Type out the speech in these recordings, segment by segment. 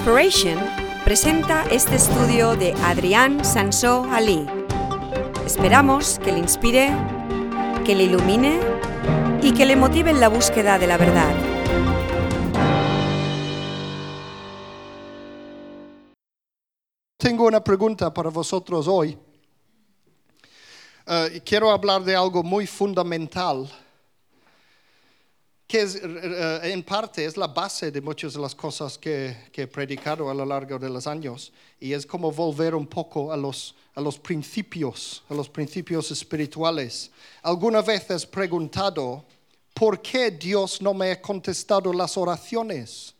Inspiration presenta este estudio de Adrián Sansó Ali. Esperamos que le inspire, que le ilumine y que le motive en la búsqueda de la verdad. Tengo una pregunta para vosotros hoy. Eh, quiero hablar de algo muy fundamental, que es, eh, en parte es la base de muchas de las cosas que, que he predicado a lo largo de los años, y es como volver un poco a los, a los principios, a los principios espirituales. ¿Alguna vez has preguntado por qué Dios no me ha contestado las oraciones?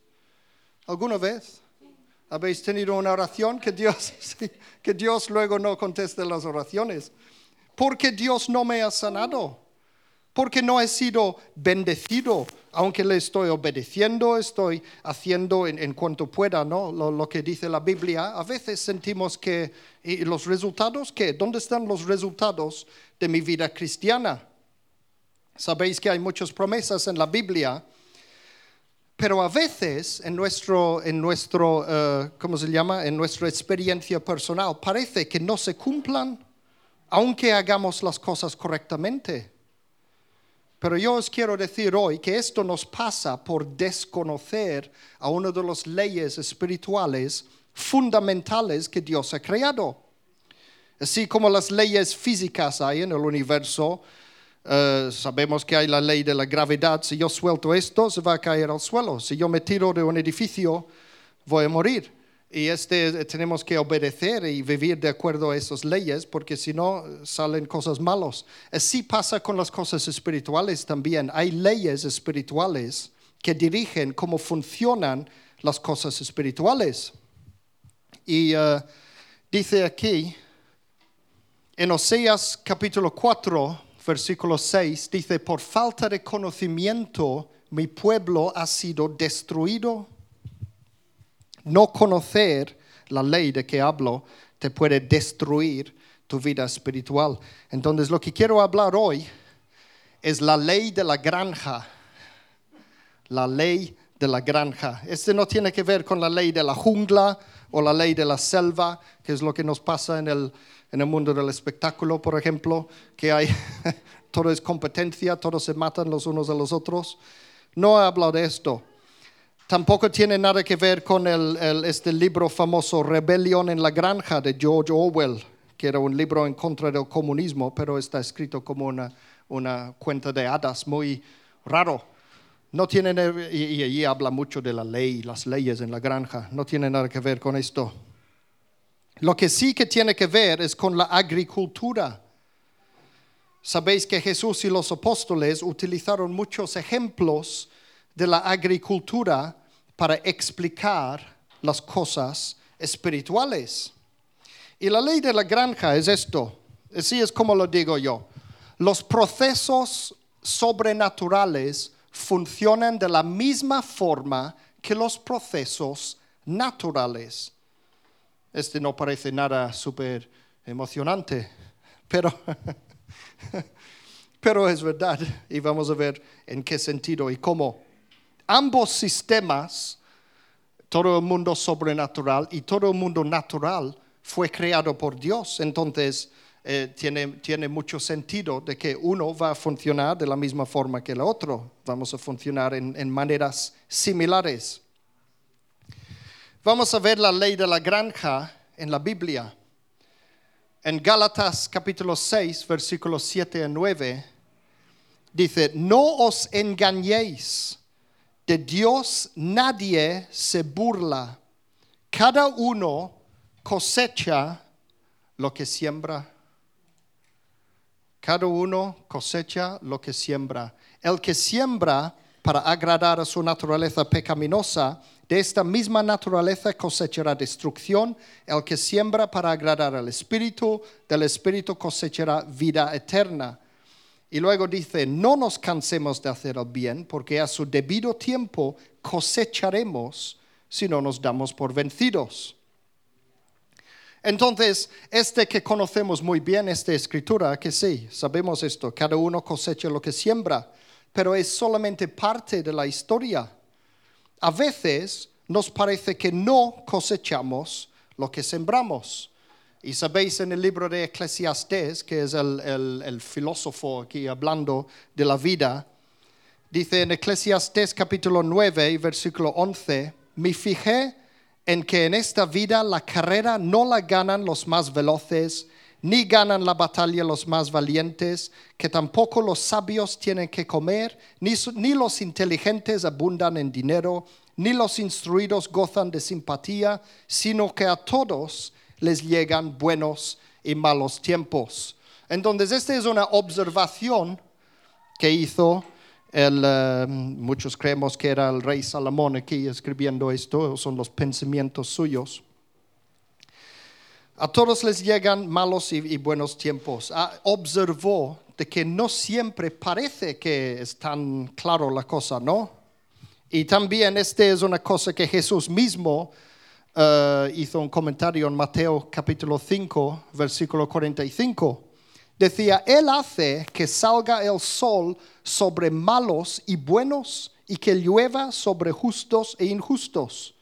¿Alguna vez? ¿Habéis tenido una oración que Dios, que Dios luego no conteste las oraciones? Porque Dios no me ha sanado. Porque no he sido bendecido, aunque le estoy obedeciendo, estoy haciendo en, cuanto pueda ¿no? Lo, que dice la Biblia. A veces sentimos que ¿y los resultados, ¿qué? ¿Dónde están los resultados de mi vida cristiana? Sabéis que hay muchas promesas en la Biblia pero a veces en nuestro, en nuestro uh, ¿cómo se llama? En nuestra experiencia personal parece que no se cumplan, aunque hagamos las cosas correctamente. Pero yo os quiero decir hoy que esto nos pasa por desconocer a una de las leyes espirituales fundamentales que Dios ha creado. Así como las leyes físicas hay en el universo, Uh, sabemos que hay la ley de la gravedad. Si yo suelto esto, se va a caer al suelo. Si yo me tiro de un edificio, voy a morir. Y este, tenemos que obedecer y vivir de acuerdo a esas leyes, porque si no, salen cosas malas. Así pasa con las cosas espirituales también. Hay leyes espirituales que dirigen cómo funcionan las cosas espirituales. Y uh, dice aquí, en Oseas capítulo 4, versículo 6, dice, por falta de conocimiento mi pueblo ha sido destruido. No conocer la ley de que hablo te puede destruir tu vida espiritual. Entonces lo que quiero hablar hoy es la ley de la granja. La ley de la granja. Este no tiene que ver con la ley de la jungla o la ley de la selva, que es lo que nos pasa en el, en el mundo del espectáculo, por ejemplo, que hay todo es competencia, todos se matan los unos a los otros. No habla de esto. Tampoco tiene nada que ver con este libro famoso Rebelión en la Granja de George Orwell, que era un libro en contra del comunismo, pero está escrito como una, una cuenta de hadas muy raro. No tiene, y allí habla mucho de la ley, las leyes en la granja, no tiene nada que ver con esto. Lo que sí que tiene que ver es con la agricultura. Sabéis que Jesús y los apóstoles utilizaron muchos ejemplos de la agricultura para explicar las cosas espirituales. Y la ley de la granja es esto, así es como lo digo yo. Los procesos sobrenaturales funcionan de la misma forma que los procesos naturales. Este no parece nada súper emocionante, pero, pero es verdad y vamos a ver en qué sentido y cómo. Ambos sistemas, todo el mundo sobrenatural y todo el mundo natural, fue creado por Dios. Entonces, eh, tiene, tiene mucho sentido de que uno va a funcionar de la misma forma que el otro. Vamos a funcionar en, en maneras similares. Vamos a ver la ley de la granja en la Biblia. En Gálatas capítulo 6, versículos 7 a 9, dice, no os engañéis, de Dios nadie se burla, cada uno cosecha lo que siembra. Cada uno cosecha lo que siembra. El que siembra para agradar a su naturaleza pecaminosa, de esta misma naturaleza cosechará destrucción. El que siembra para agradar al Espíritu, del Espíritu cosechará vida eterna. Y luego dice, no nos cansemos de hacer el bien, porque a su debido tiempo cosecharemos si no nos damos por vencidos. Entonces, este que conocemos muy bien, esta escritura, que sí, sabemos esto, cada uno cosecha lo que siembra, pero es solamente parte de la historia. A veces nos parece que no cosechamos lo que sembramos. Y sabéis en el libro de Eclesiastés, que es el, el- filósofo aquí hablando de la vida, dice en Eclesiastés capítulo 9, versículo 11, me fijé en que en esta vida la carrera no la ganan los más veloces, ni ganan la batalla los más valientes, que tampoco los sabios tienen que comer, ni, ni los inteligentes abundan en dinero, ni los instruidos gozan de simpatía, sino que a todos les llegan buenos y malos tiempos. Entonces, esta es una observación que hizo el, eh, muchos creemos que era el rey Salomón aquí escribiendo esto, son los pensamientos suyos. A todos les llegan malos y, y buenos tiempos. Ah, observó de que no siempre parece que es tan claro la cosa, ¿no? Y también esta es una cosa que Jesús mismo eh, hizo un comentario en Mateo capítulo 5, versículo 45. Decía, Él hace que salga el sol sobre malos y buenos y que llueva sobre justos e injustos.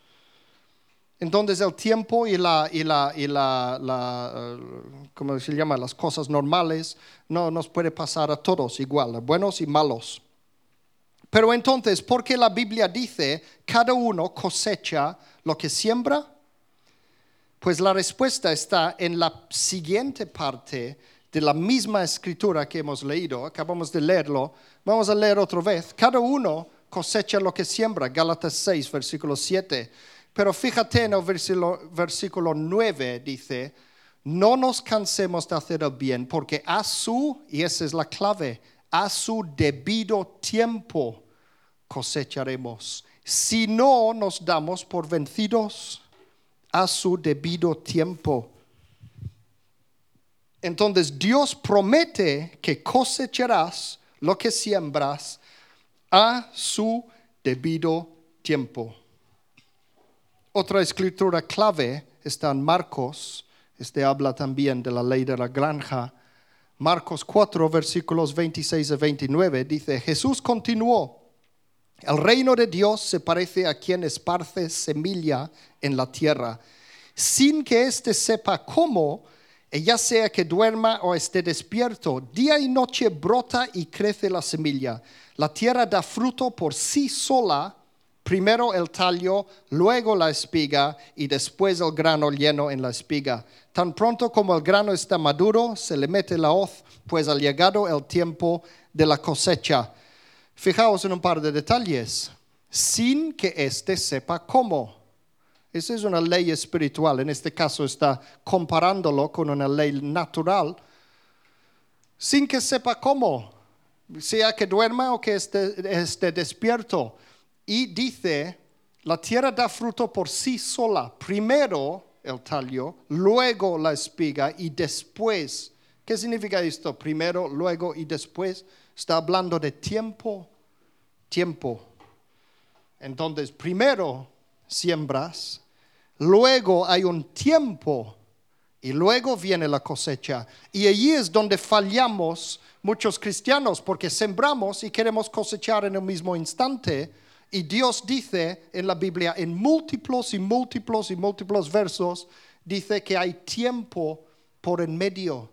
Entonces el tiempo y la, y la, y la, la, eh, ¿cómo se llama? Las cosas normales no nos puede pasar a todos igual, buenos y malos. Pero entonces, ¿por qué la Biblia dice cada uno cosecha lo que siembra? Pues la respuesta está en la siguiente parte de la misma escritura que hemos leído. Acabamos de leerlo. Vamos a leer otra vez. Cada uno cosecha lo que siembra. Gálatas 6, versículo 7. Pero fíjate en el versículo, versículo 9, dice, no nos cansemos de hacer el bien, porque a su, y esa es la clave, a su debido tiempo cosecharemos. Si no nos damos por vencidos, a su debido tiempo. Entonces Dios promete que cosecharás lo que siembras a su debido tiempo. Otra escritura clave está en Marcos. Este habla también de la ley de la granja. Marcos 4, versículos 26 a 29 dice, Jesús continuó, el reino de Dios se parece a quien esparce semilla en la tierra, sin que éste sepa cómo, ya sea que duerma o esté despierto, día y noche brota y crece la semilla. La tierra da fruto por sí sola, primero el tallo, luego la espiga y después el grano lleno en la espiga. Tan pronto como el grano está maduro, se le mete la hoz, pues ha llegado el tiempo de la cosecha. Fijaos en un par de detalles, sin que éste sepa cómo. Esa es una ley espiritual, en este caso está comparándolo con una ley natural, sin que sepa cómo, sea que duerma o que esté, esté despierto. Y dice, la tierra da fruto por sí sola, primero el tallo, luego la espiga y después. ¿Qué significa esto? Primero, luego y después. Está hablando de tiempo, tiempo. Entonces, primero siembras, luego hay un tiempo y luego viene la cosecha. Y allí es donde fallamos muchos cristianos porque sembramos y queremos cosechar en el mismo instante. Y Dios dice en la Biblia, en múltiplos y múltiplos y múltiplos versos, dice que hay tiempo por en medio.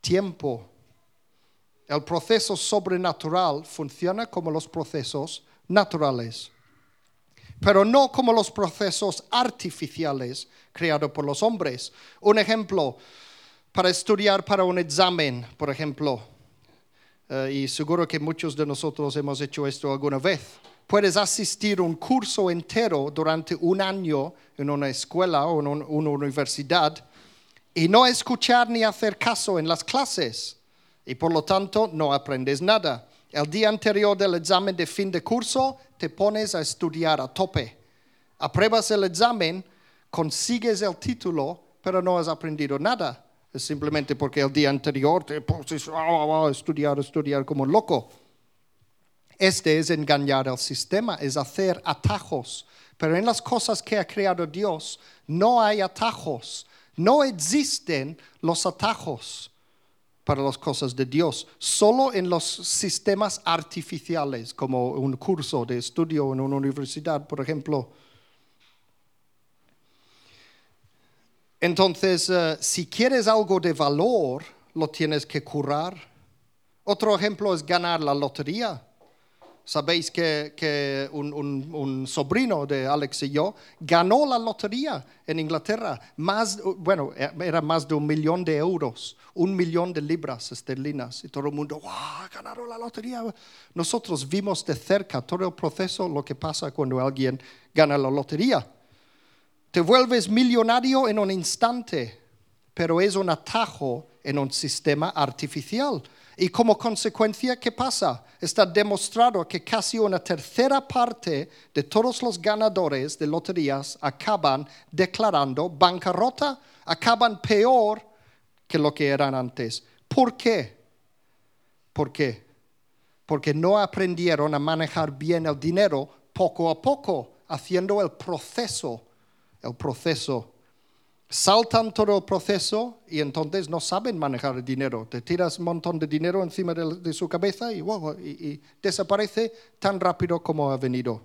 Tiempo. El proceso sobrenatural funciona como los procesos naturales, pero no como los procesos artificiales creados por los hombres. Un ejemplo, para estudiar para un examen, por ejemplo, eh, y seguro que muchos de nosotros hemos hecho esto alguna vez. Puedes asistir un curso entero durante un año en una escuela o en un- una universidad y no escuchar ni hacer caso en las clases y por lo tanto no aprendes nada. El día anterior del examen de fin de curso te pones a estudiar a tope. Apruebas el examen, consigues el título, pero no has aprendido nada. Es simplemente porque el día anterior te pones a estudiar, estudiar como loco. Este es engañar al sistema, es hacer atajos. Pero en las cosas que ha creado Dios no hay atajos. No existen los atajos para las cosas de Dios, solo en los sistemas artificiales, como un curso de estudio en una universidad, por ejemplo. Entonces, eh, si quieres algo de valor, lo tienes que curar. Otro ejemplo es ganar la lotería. Sabéis que, un sobrino de Alex y yo ganó la lotería en Inglaterra. Más, bueno, era más de un millón de euros, un millón de libras esterlinas. Y todo el mundo, ¡wow! Ganaron la lotería. Nosotros vimos de cerca todo el proceso, lo que pasa cuando alguien gana la lotería. Te vuelves millonario en un instante, pero es un atajo en un sistema artificial. Y como consecuencia, ¿qué pasa? Está demostrado que casi una tercera parte de todos los ganadores de loterías acaban declarando bancarrota, acaban peor que lo que eran antes. ¿Por qué? ¿Por qué? Porque no aprendieron a manejar bien el dinero poco a poco, haciendo el proceso, el proceso. Saltan todo el proceso y entonces no saben manejar el dinero. Te tiras un montón de dinero encima de, de su cabeza y, wow, y, y desaparece tan rápido como ha venido.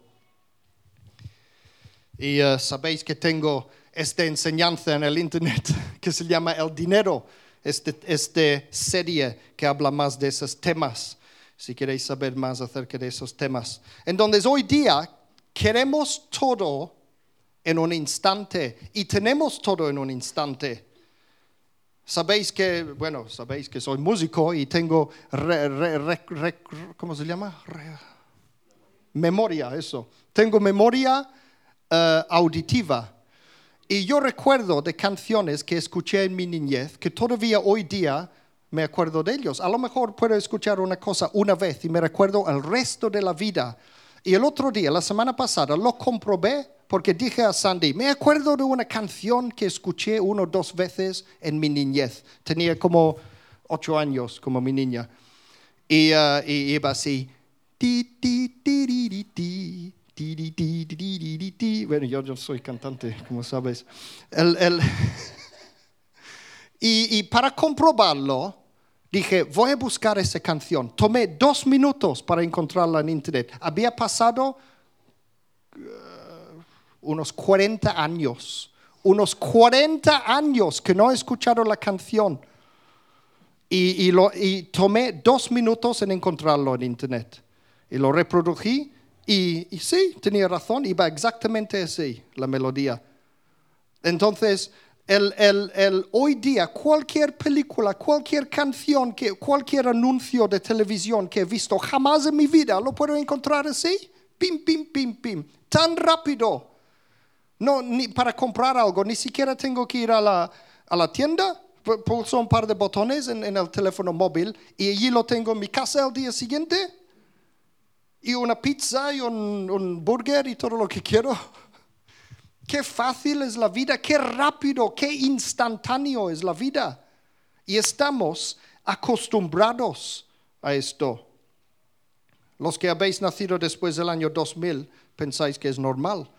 Y eh, sabéis que tengo esta enseñanza en el internet que se llama El dinero, este, esta serie que habla más de esos temas, si queréis saber más acerca de esos temas. Entonces hoy día queremos todo en un instante y tenemos todo en un instante. Sabéis que, bueno, sabéis que soy músico y tengo, re- re- re- ¿cómo se llama? Memoria, eso. Tengo memoria eh, auditiva. Y yo recuerdo de canciones que escuché en mi niñez que todavía hoy día me acuerdo de ellos. A lo mejor puedo escuchar una cosa una vez y me recuerdo el resto de la vida. Y el otro día, la semana pasada, lo comprobé porque dije a Sandy, me acuerdo de una canción que escuché una o dos veces en mi niñez. Tenía como ocho años, como mi niña. Y, eh, y iba así. Bueno, yo, yo soy cantante, como sabes. El- el- y, y para comprobarlo, dije, voy a buscar esa canción. Tomé dos minutos para encontrarla en internet. Había pasado unos 40 años, unos 40 años que no he escuchado la canción. Y, y lo- y tomé dos minutos en encontrarlo en internet. Y lo reprodují y, sí, tenía razón, iba exactamente así la melodía. Entonces, el, el- el- hoy día, cualquier película, cualquier canción, que, cualquier anuncio de televisión que he visto jamás en mi vida, lo puedo encontrar así. Pim, pim, pim, pim. Tan rápido. No, ni para comprar algo, ni siquiera tengo que ir a la, a la tienda. Pu- Pulso un par de botones en, en el teléfono móvil y allí lo tengo en mi casa el día siguiente. Y una pizza y un, un burger y todo lo que quiero. Qué fácil es la vida, qué rápido, qué instantáneo es la vida. Y estamos acostumbrados a esto. Los que habéis nacido después del año 2000 pensáis que es normal.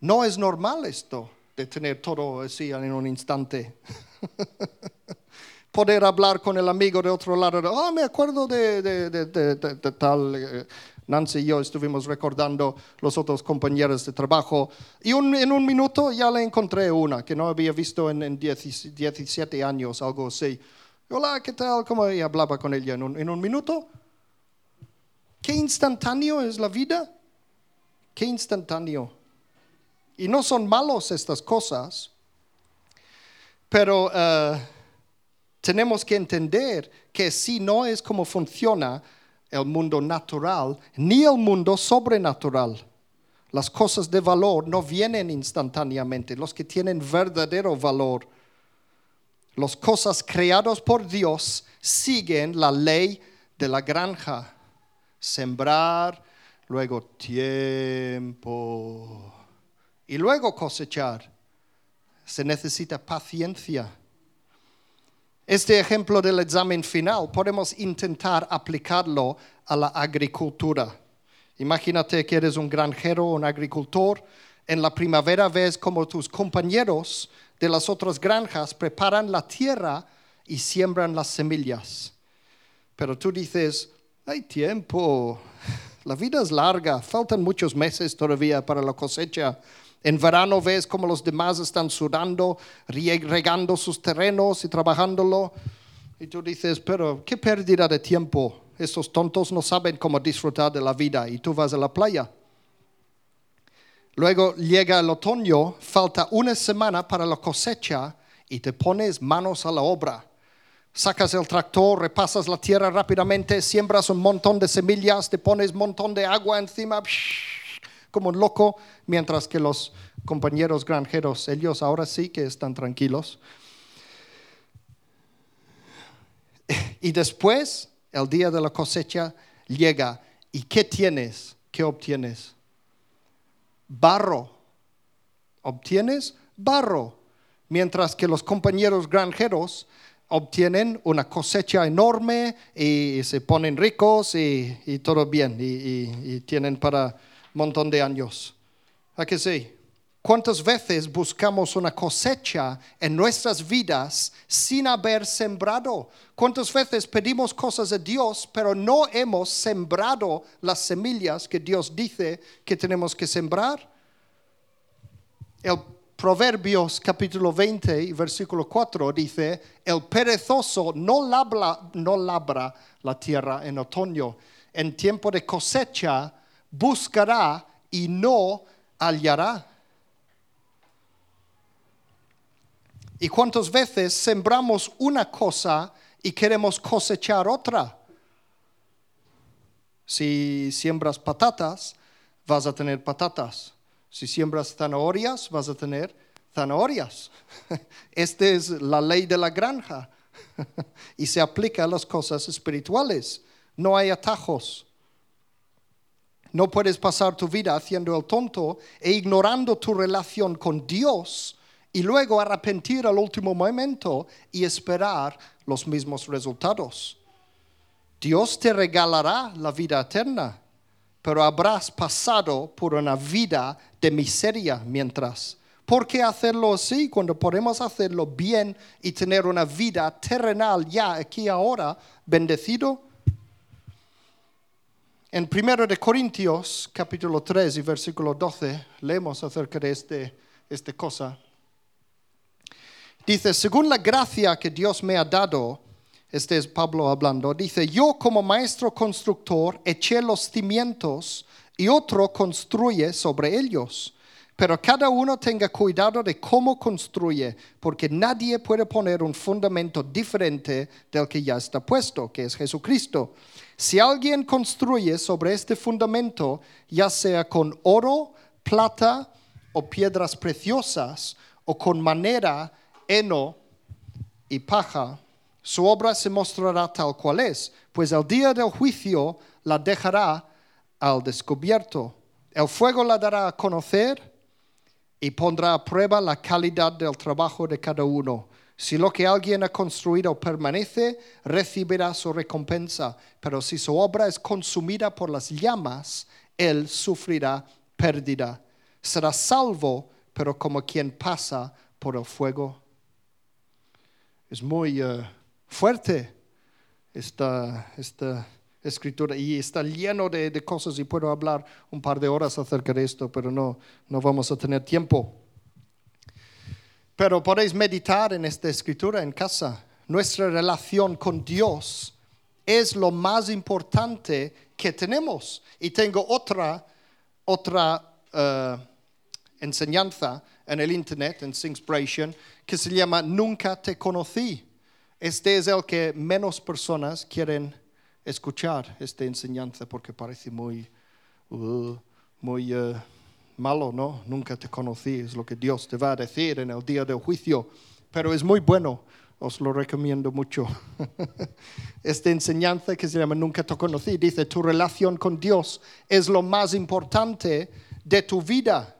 No es normal esto de tener todo así en un instante. Poder hablar con el amigo de otro lado, de, oh, me acuerdo de, tal. eh, Nancy y yo estuvimos recordando los otros compañeros de trabajo y en un minuto ya le encontré una que no había visto en, en 10 17 años, algo así. Hola, ¿qué tal? ¿Cómo? Y hablaba con ella en un, en un minuto. Qué instantáneo es la vida. Qué instantáneo. Y no son malos estas cosas, pero eh, tenemos que entender que si no es como funciona el mundo natural, ni el mundo sobrenatural. Las cosas de valor no vienen instantáneamente, los que tienen verdadero valor. Las cosas creadas por Dios siguen la ley de la granja. Sembrar, luego tiempo y luego cosechar. Se necesita paciencia. Este ejemplo del examen final podemos intentar aplicarlo a la agricultura. Imagínate que eres un granjero, un agricultor. En la primavera ves como tus compañeros de las otras granjas preparan la tierra y siembran las semillas. Pero tú dices, hay tiempo, la vida es larga, faltan muchos meses todavía para la cosecha. En verano ves como los demás están sudando, regando sus terrenos y trabajándolo. Y tú dices, pero qué pérdida de tiempo. Estos tontos no saben cómo disfrutar de la vida y tú vas a la playa. Luego llega el otoño, falta una semana para la cosecha y te pones manos a la obra. Sacas el tractor, repasas la tierra rápidamente, siembras un montón de semillas, te pones un montón de agua encima, como loco, mientras que los compañeros granjeros, ellos ahora sí que están tranquilos. Y después, el día de la cosecha llega. ¿Y qué tienes? ¿Qué obtienes? Barro. Obtienes barro. Mientras que los compañeros granjeros obtienen una cosecha enorme y se ponen ricos y, todo bien y, tienen para montón de años. ¿A que sí? ¿Cuántas veces buscamos una cosecha en nuestras vidas sin haber sembrado? ¿Cuántas veces pedimos cosas a Dios, pero no hemos sembrado las semillas que Dios dice que tenemos que sembrar? El Proverbios capítulo 20 y versículo 4 dice, el perezoso no labra, no labra la tierra en otoño, en tiempo de cosecha buscará y no hallará. ¿Y cuántas veces sembramos una cosa y queremos cosechar otra? Si siembras patatas, vas a tener patatas. Si siembras zanahorias, vas a tener zanahorias. Esta es la ley de la granja y se aplica a las cosas espirituales. No hay atajos. No puedes pasar tu vida haciendo el tonto e ignorando tu relación con Dios y luego arrepentir al último momento y esperar los mismos resultados. Dios te regalará la vida eterna, pero habrás pasado por una vida de miseria mientras. ¿Por qué hacerlo así cuando podemos hacerlo bien y tener una vida terrenal ya aquí ahora bendecido? En 1 de Corintios, capítulo 3 y versículo 12, leemos acerca de este, esta cosa. Dice, según la gracia que Dios me ha dado, este es Pablo hablando, dice, yo como maestro constructor eché los cimientos y otro construye sobre ellos. Pero cada uno tenga cuidado de cómo construye, porque nadie puede poner un fundamento diferente del que ya está puesto, que es Jesucristo. Si alguien construye sobre este fundamento, ya sea con oro, plata o piedras preciosas, o con manera, heno y paja, su obra se mostrará tal cual es, pues el día del juicio la dejará al descubierto. El fuego la dará a conocer y pondrá a prueba la calidad del trabajo de cada uno. Si lo que alguien ha construido permanece, recibirá su recompensa, pero si su obra es consumida por las llamas, él sufrirá pérdida. Será salvo, pero como quien pasa por el fuego. Es muy eh, fuerte esta, esta escritura y está lleno de, de cosas y puedo hablar un par de horas acerca de esto, pero no, no vamos a tener tiempo. Pero podéis meditar en esta escritura en casa. Nuestra relación con Dios es lo más importante que tenemos. Y tengo otra, otra eh, enseñanza en el internet, en Singspiration, que se llama Nunca te conocí. Este es el que menos personas quieren escuchar, esta enseñanza, porque parece muy, uh, muy uh, malo, ¿no? Nunca te conocí, es lo que Dios te va a decir en el día del juicio. Pero es muy bueno, os lo recomiendo mucho. Esta enseñanza que se llama Nunca te conocí dice, tu relación con Dios es lo más importante de tu vida.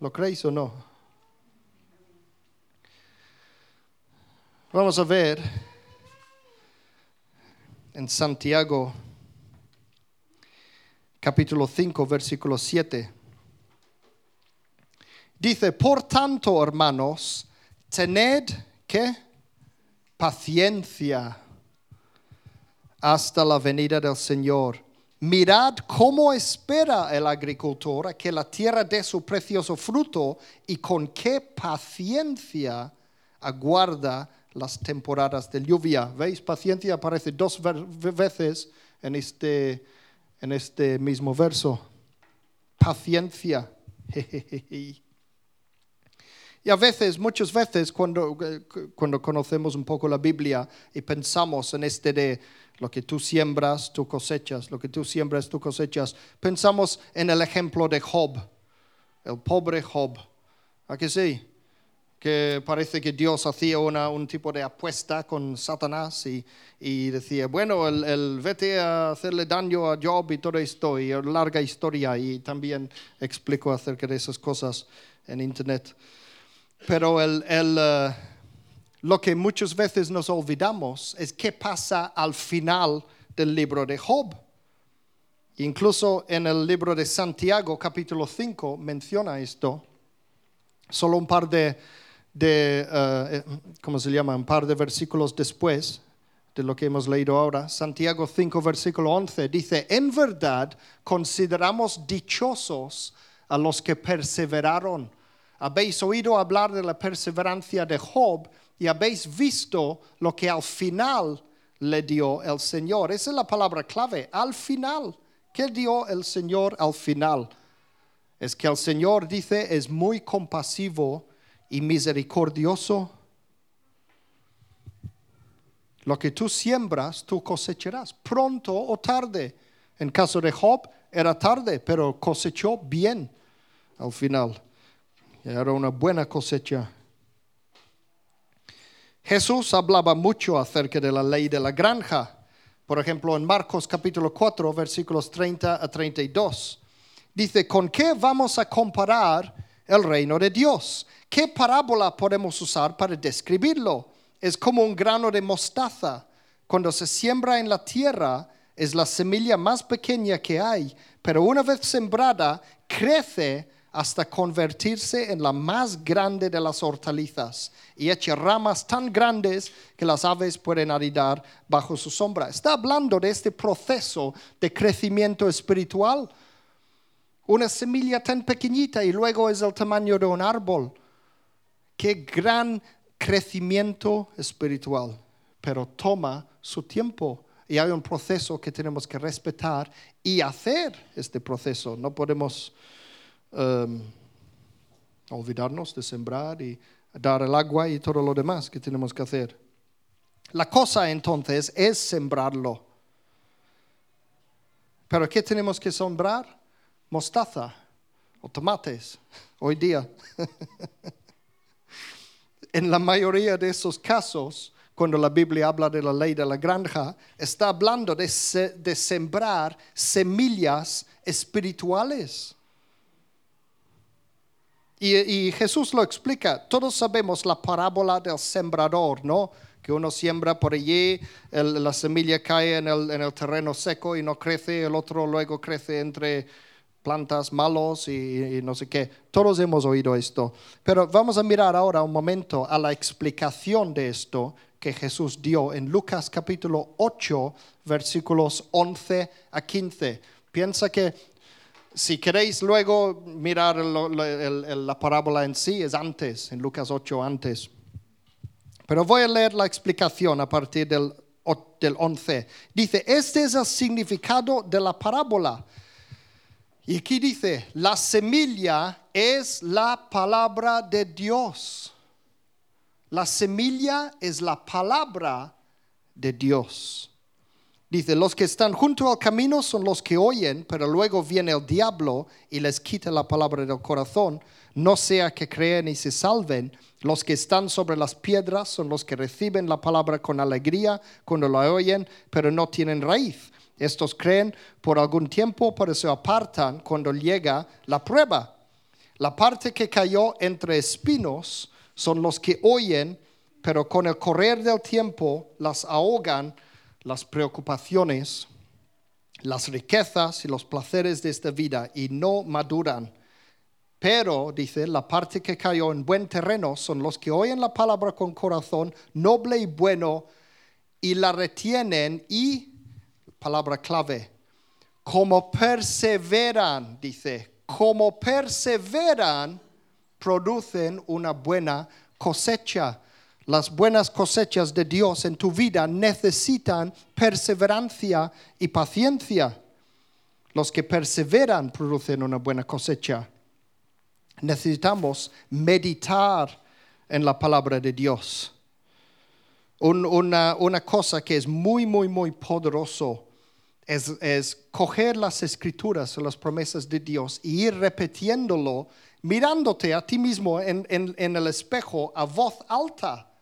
¿Lo creéis o no? Vamos a ver en Santiago capítulo 5 versículo 7. Dice, por tanto, hermanos, tened que paciencia hasta la venida del Señor. Mirad cómo espera el agricultor a que la tierra dé su precioso fruto y con qué paciencia aguarda las temporadas de lluvia. ¿Veis? Paciencia aparece dos veces en este, en este mismo verso. Paciencia. Y a veces, muchas veces, cuando, cuando conocemos un poco la Biblia y pensamos en este de lo que tú siembras, tú cosechas, lo que tú siembras, tú cosechas, pensamos en el ejemplo de Job, el pobre Job. ¿A que sí? Que parece que Dios hacía una, un tipo de apuesta con Satanás y, y decía, bueno, el, el, vete a hacerle daño a Job y todo esto, y larga historia, y también explico acerca de esas cosas en internet. Pero el, el, uh, lo que muchas veces nos olvidamos es qué pasa al final del libro de Job. Incluso en el libro de Santiago, capítulo 5, menciona esto. Solo un par de, de uh, ¿cómo se llama? Un par de versículos después de lo que hemos leído ahora. Santiago 5, versículo 11, dice, en verdad consideramos dichosos a los que perseveraron habéis oído hablar de la perseverancia de Job y habéis visto lo que al final le dio el Señor. Esa es la palabra clave, al final. ¿Qué dio el Señor al final? Es que el Señor dice es muy compasivo y misericordioso. Lo que tú siembras, tú cosecharás, pronto o tarde. En caso de Job era tarde, pero cosechó bien al final. Era una buena cosecha. Jesús hablaba mucho acerca de la ley de la granja. Por ejemplo, en Marcos capítulo 4, versículos 30 a 32. Dice, ¿con qué vamos a comparar el reino de Dios? ¿Qué parábola podemos usar para describirlo? Es como un grano de mostaza. Cuando se siembra en la tierra, es la semilla más pequeña que hay, pero una vez sembrada, crece hasta convertirse en la más grande de las hortalizas y echa ramas tan grandes que las aves pueden anidar bajo su sombra. Está hablando de este proceso de crecimiento espiritual. Una semilla tan pequeñita y luego es el tamaño de un árbol. Qué gran crecimiento espiritual, pero toma su tiempo y hay un proceso que tenemos que respetar y hacer este proceso. No podemos um, olvidarnos de sembrar y dar el agua y todo lo demás que tenemos que hacer. La cosa entonces es sembrarlo. Pero ¿qué tenemos que sembrar? Mostaza o tomates hoy día. en la mayoría de esos casos, cuando la Biblia habla de la ley de la granja, está hablando de, sembrar semillas espirituales. Y, Jesús lo explica. Todos sabemos la parábola del sembrador, ¿no? Que uno siembra por allí, la semilla cae en el, terreno seco y no crece, el otro luego crece entre plantas malos y, no sé qué. Todos hemos oído esto. Pero vamos a mirar ahora un momento a la explicación de esto que Jesús dio en Lucas capítulo 8, versículos 11 a 15. Piensa que si queréis luego mirar la parábola en sí, es antes, en Lucas 8 antes. Pero voy a leer la explicación a partir del, del 11. Dice, este es el significado de la parábola. Y aquí dice, la semilla es la palabra de Dios. La semilla es la palabra de Dios. Dice, los que están junto al camino son los que oyen, pero luego viene el diablo y les quita la palabra del corazón, no sea que crean y se salven. Los que están sobre las piedras son los que reciben la palabra con alegría cuando la oyen, pero no tienen raíz. Estos creen por algún tiempo, pero se apartan cuando llega la prueba. La parte que cayó entre espinos son los que oyen, pero con el correr del tiempo las ahogan las preocupaciones, las riquezas y los placeres de esta vida y no maduran. Pero, dice, la parte que cayó en buen terreno son los que oyen la palabra con corazón noble y bueno y la retienen y, palabra clave, como perseveran, dice, como perseveran, producen una buena cosecha. Las buenas cosechas de Dios en tu vida necesitan perseverancia y paciencia. Los que perseveran producen una buena cosecha. Necesitamos meditar en la palabra de Dios. una, una, cosa que es muy, muy, muy poderoso es, es coger las escrituras, las promesas de Dios y ir repitiéndolo, mirándote a ti mismo en, en, en el espejo a voz alta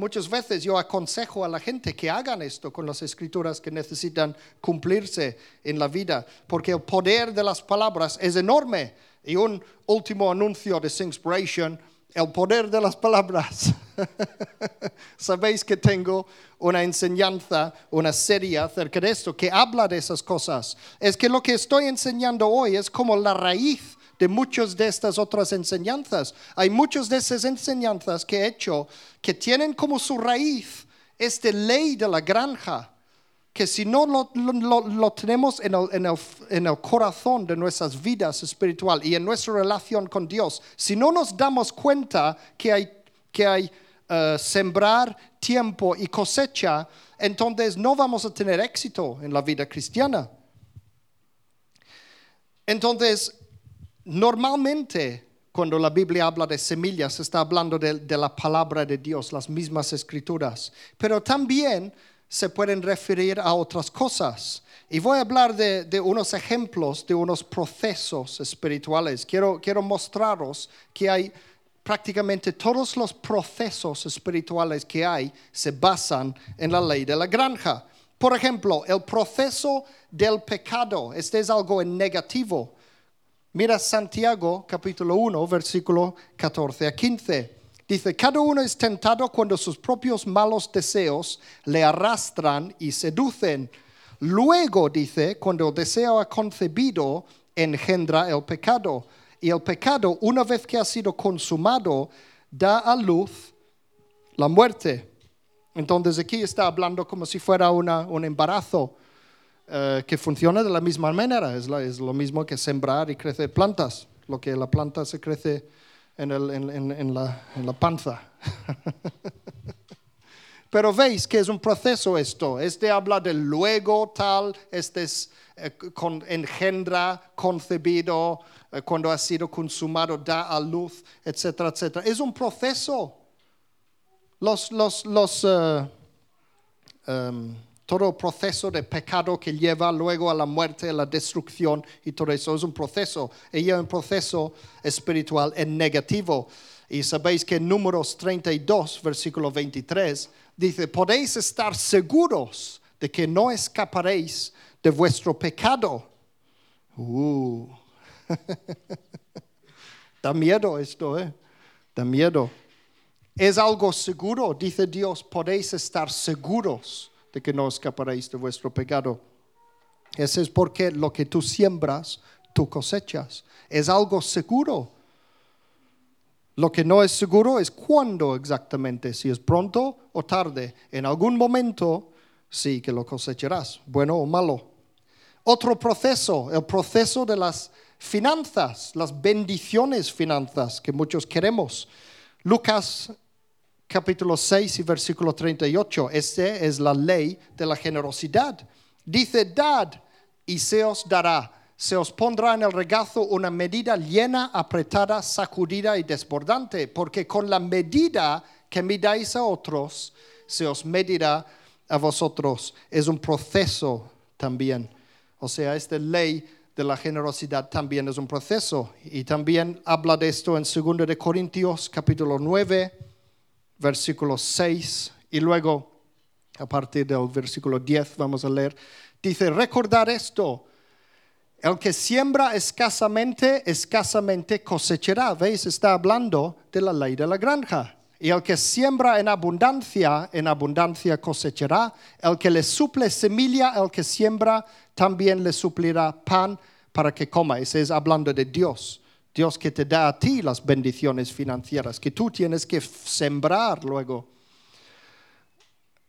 Muchas veces yo aconsejo a la gente que hagan esto con las escrituras que necesitan cumplirse en la vida, porque el poder de las palabras es enorme. Y un último anuncio de Singspiration, el poder de las palabras. Sabéis que tengo una enseñanza, una serie acerca de esto que habla de esas cosas. Es que lo que estoy enseñando hoy es como la raíz de muchas de estas otras enseñanzas. Hay muchas de esas enseñanzas que he hecho que tienen como su raíz esta ley de la granja, que si no lo, tenemos en el, corazón de nuestras vidas espiritual y en nuestra relación con Dios, si no nos damos cuenta que hay, que hay eh, sembrar tiempo y cosecha, entonces no vamos a tener éxito en la vida cristiana. Entonces, Normalmente, cuando la Biblia habla de semillas, está hablando de, la palabra de Dios, las mismas escrituras. Pero también se pueden referir a otras cosas. Y voy a hablar de, unos ejemplos de unos procesos espirituales. Quiero, quiero mostraros que hay prácticamente todos los procesos espirituales que hay se basan en la ley de la granja. Por ejemplo, el proceso del pecado. Este es algo en negativo. Mira Santiago capítulo 1, versículo 14 a 15. Dice, cada uno es tentado cuando sus propios malos deseos le arrastran y seducen. Luego, dice, cuando el deseo ha concebido, engendra el pecado. Y el pecado, una vez que ha sido consumado, da a luz la muerte. Entonces aquí está hablando como si fuera un embarazo. Eh, que funciona de la misma manera. Es, lo mismo que sembrar y crecer plantas. Lo que la planta se crece en, la, panza. Pero veis que es un proceso esto. Este habla de luego tal, este es eh, engendra, concebido, eh, cuando ha sido consumado, da a luz, etcétera, etcétera. Es un proceso. Los, los, los em, todo proceso de pecado que lleva luego a la muerte, a la destrucción y todo eso es un proceso. Y es un proceso espiritual en negativo. Y sabéis que en Números 32, versículo 23, dice, podéis estar seguros de que no escaparéis de vuestro pecado. Uh. da miedo esto, ¿eh? Da miedo. Es algo seguro, dice Dios, podéis estar seguros de que no escaparéis de vuestro pecado. Ese es porque lo que tú siembras, tú cosechas. Es algo seguro. Lo que no es seguro es cuándo exactamente, si es pronto o tarde. En algún momento sí que lo cosecharás, bueno o malo. Otro proceso, el proceso de las finanzas, las bendiciones finanzas que muchos queremos. Lucas capítulo 6 y versículo 38. Esta es la ley de la generosidad. Dice, dad y se os dará. Se os pondrá en el regazo una medida llena, apretada, sacudida y desbordante, porque con la medida que midáis a otros, se os medirá a vosotros. Es un proceso también. O sea, esta ley de la generosidad también es un proceso. Y también habla de esto en 2 de Corintios capítulo 9 versículo 6 y luego a partir del versículo 10 vamos a leer, dice, recordar esto, el que siembra escasamente, escasamente cosechará. ¿Veis? Está hablando de la ley de la granja. Y el que siembra en abundancia, en abundancia cosechará. El que le suple semilla, el que siembra, también le suplirá pan para que coma. Ese es hablando de Dios. Dios que te da a ti las bendiciones financieras, que tú tienes que sembrar luego.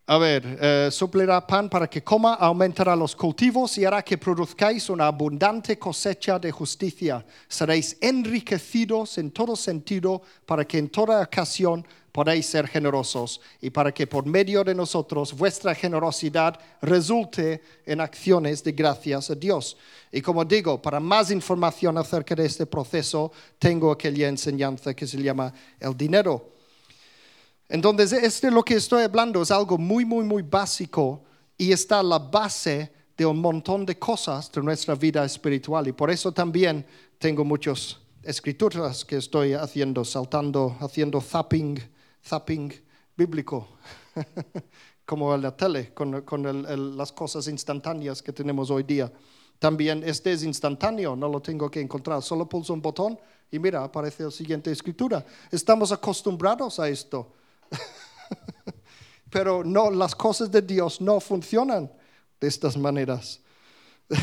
A ver, eh, suplirá pan para que coma, aumentará los cultivos y hará que produzcáis una abundante cosecha de justicia. Seréis enriquecidos en todo sentido para que en toda ocasión podáis ser generosos y para que por medio de nosotros vuestra generosidad resulte en acciones de gracias a Dios. Y como digo, para más información acerca de este proceso, tengo aquella enseñanza que se llama el dinero. Entonces, este lo que estoy hablando es algo muy, muy, muy básico y está la base de un montón de cosas de nuestra vida espiritual. Y por eso también tengo muchas escrituras que estoy haciendo, saltando, haciendo zapping, zapping bíblico, como en la tele, con, con las cosas instantáneas que tenemos hoy día. También este es instantáneo, no lo tengo que encontrar, solo pulso un botón y mira, aparece la siguiente escritura. Estamos acostumbrados a esto. Pero no, las cosas de Dios no funcionan de estas maneras.